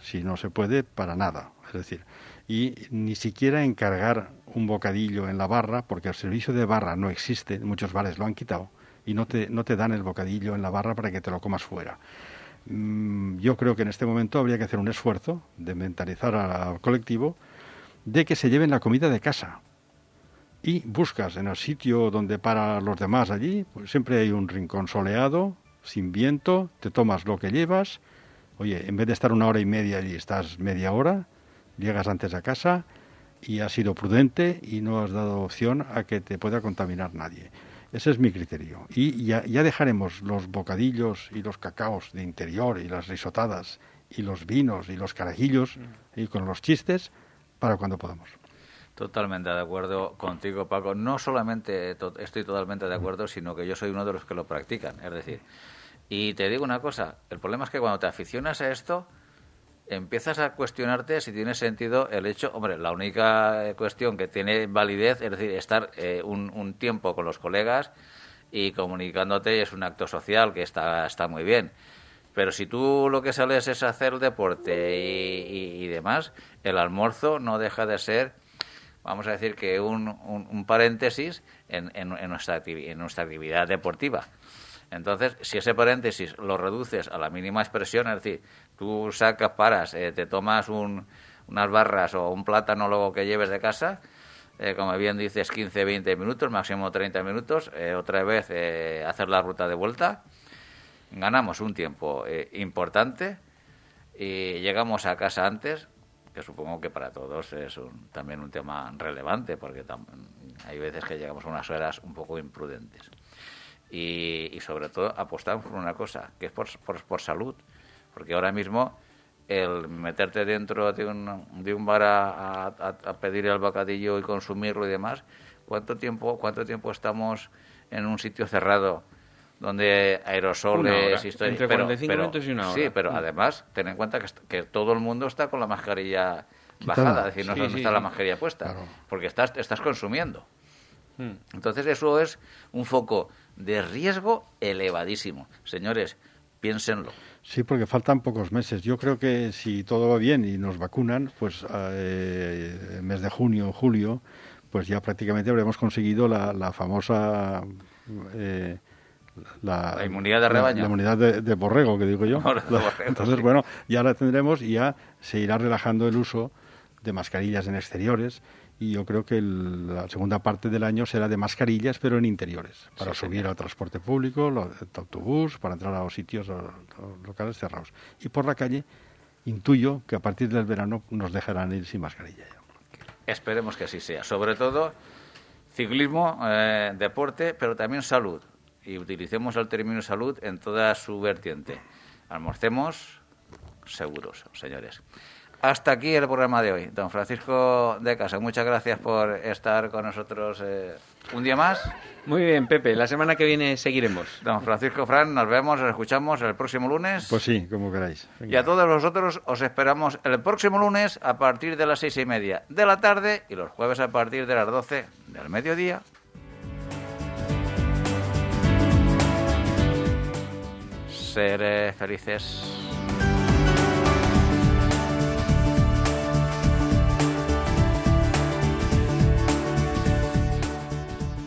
S2: si no se puede, para nada. Es decir, y ni siquiera encargar un bocadillo en la barra, porque el servicio de barra no existe, muchos bares lo han quitado, y no te, no te dan el bocadillo en la barra para que te lo comas fuera. Mm, yo creo que en este momento habría que hacer un esfuerzo de mentalizar al colectivo de que se lleven la comida de casa. Y buscas en el sitio donde para los demás allí, pues siempre hay un rincón soleado, sin viento, te tomas lo que llevas. Oye, en vez de estar una hora y media allí, estás media hora, llegas antes a casa y has sido prudente y no has dado opción a que te pueda contaminar nadie. Ese es mi criterio. Y ya, dejaremos los bocadillos y los cacaos de interior y las risotadas y los vinos y los carajillos mm. y con los chistes para cuando podamos.
S1: Totalmente de acuerdo contigo, Paco. No solamente estoy totalmente de acuerdo, sino que yo soy uno de los que lo practican. Es decir, y te digo una cosa, el problema es que cuando te aficionas a esto, empiezas a cuestionarte si tiene sentido el hecho, hombre, la única eh, cuestión que tiene validez es decir, estar eh, un, tiempo con los colegas y comunicándote es un acto social que está, está muy bien. Pero si tú lo que sales es hacer deporte y, demás, el almuerzo no deja de ser, vamos a decir que un, un, paréntesis en, en, nuestra, en nuestra actividad deportiva. Entonces, si ese paréntesis lo reduces a la mínima expresión, es decir, tú sacas, paras, eh, te tomas unas barras o un plátano luego que lleves de casa, eh, como bien dices, 15, 20 minutos, máximo 30 minutos, eh, otra vez hacer la ruta de vuelta, ganamos un tiempo importante y llegamos a casa antes, que supongo que para todos es también un tema relevante, porque hay veces que llegamos a unas horas un poco imprudentes y, sobre todo apostamos por una cosa, que es por, por, salud, porque ahora mismo el meterte dentro de un, de un bar a, a, pedir el bocadillo y consumirlo y demás, ¿Cuánto tiempo, cuánto tiempo estamos en un sitio cerrado donde aerosoles,
S3: historias? Entre 45 minutos y una hora.
S1: Sí, pero mm. además, ten en cuenta que, que, todo el mundo está con la mascarilla bajada, es decir, no, está la mascarilla puesta, porque estás, estás consumiendo. Mm. Entonces eso es un foco de riesgo elevadísimo. Señores, piénsenlo.
S2: Sí, porque faltan pocos meses. Yo creo que si todo va bien y nos vacunan, pues eh, en mes de junio o julio, pues ya prácticamente habremos conseguido la, famosa...
S1: Eh, la, inmunidad de rebaño.
S2: La, inmunidad de, borrego, que digo yo. Entonces, bueno, ya la tendremos y ya se irá relajando el uso de mascarillas en exteriores y yo creo que la segunda parte del año será de mascarillas, pero en interiores, para subir al transporte público, el autobús, para entrar a los sitios locales cerrados. Y por la calle, intuyo que a partir del verano nos dejarán ir sin mascarilla.
S1: Esperemos que así sea. Sobre todo, ciclismo, eh, deporte, pero también salud. Y utilicemos el término salud en toda su vertiente. Almorcemos seguros, señores. Hasta aquí el programa de hoy. Don Francisco de Casa, muchas gracias por estar con nosotros eh, un día más.
S3: Muy bien, Pepe. La semana que viene seguiremos.
S1: Don Francisco Fran, nos vemos, nos escuchamos el próximo lunes.
S2: Pues sí, como queráis.
S1: Y a todos vosotros os esperamos el próximo lunes a partir de las seis y media de la tarde y los jueves a partir de las doce del mediodía. Seré felices.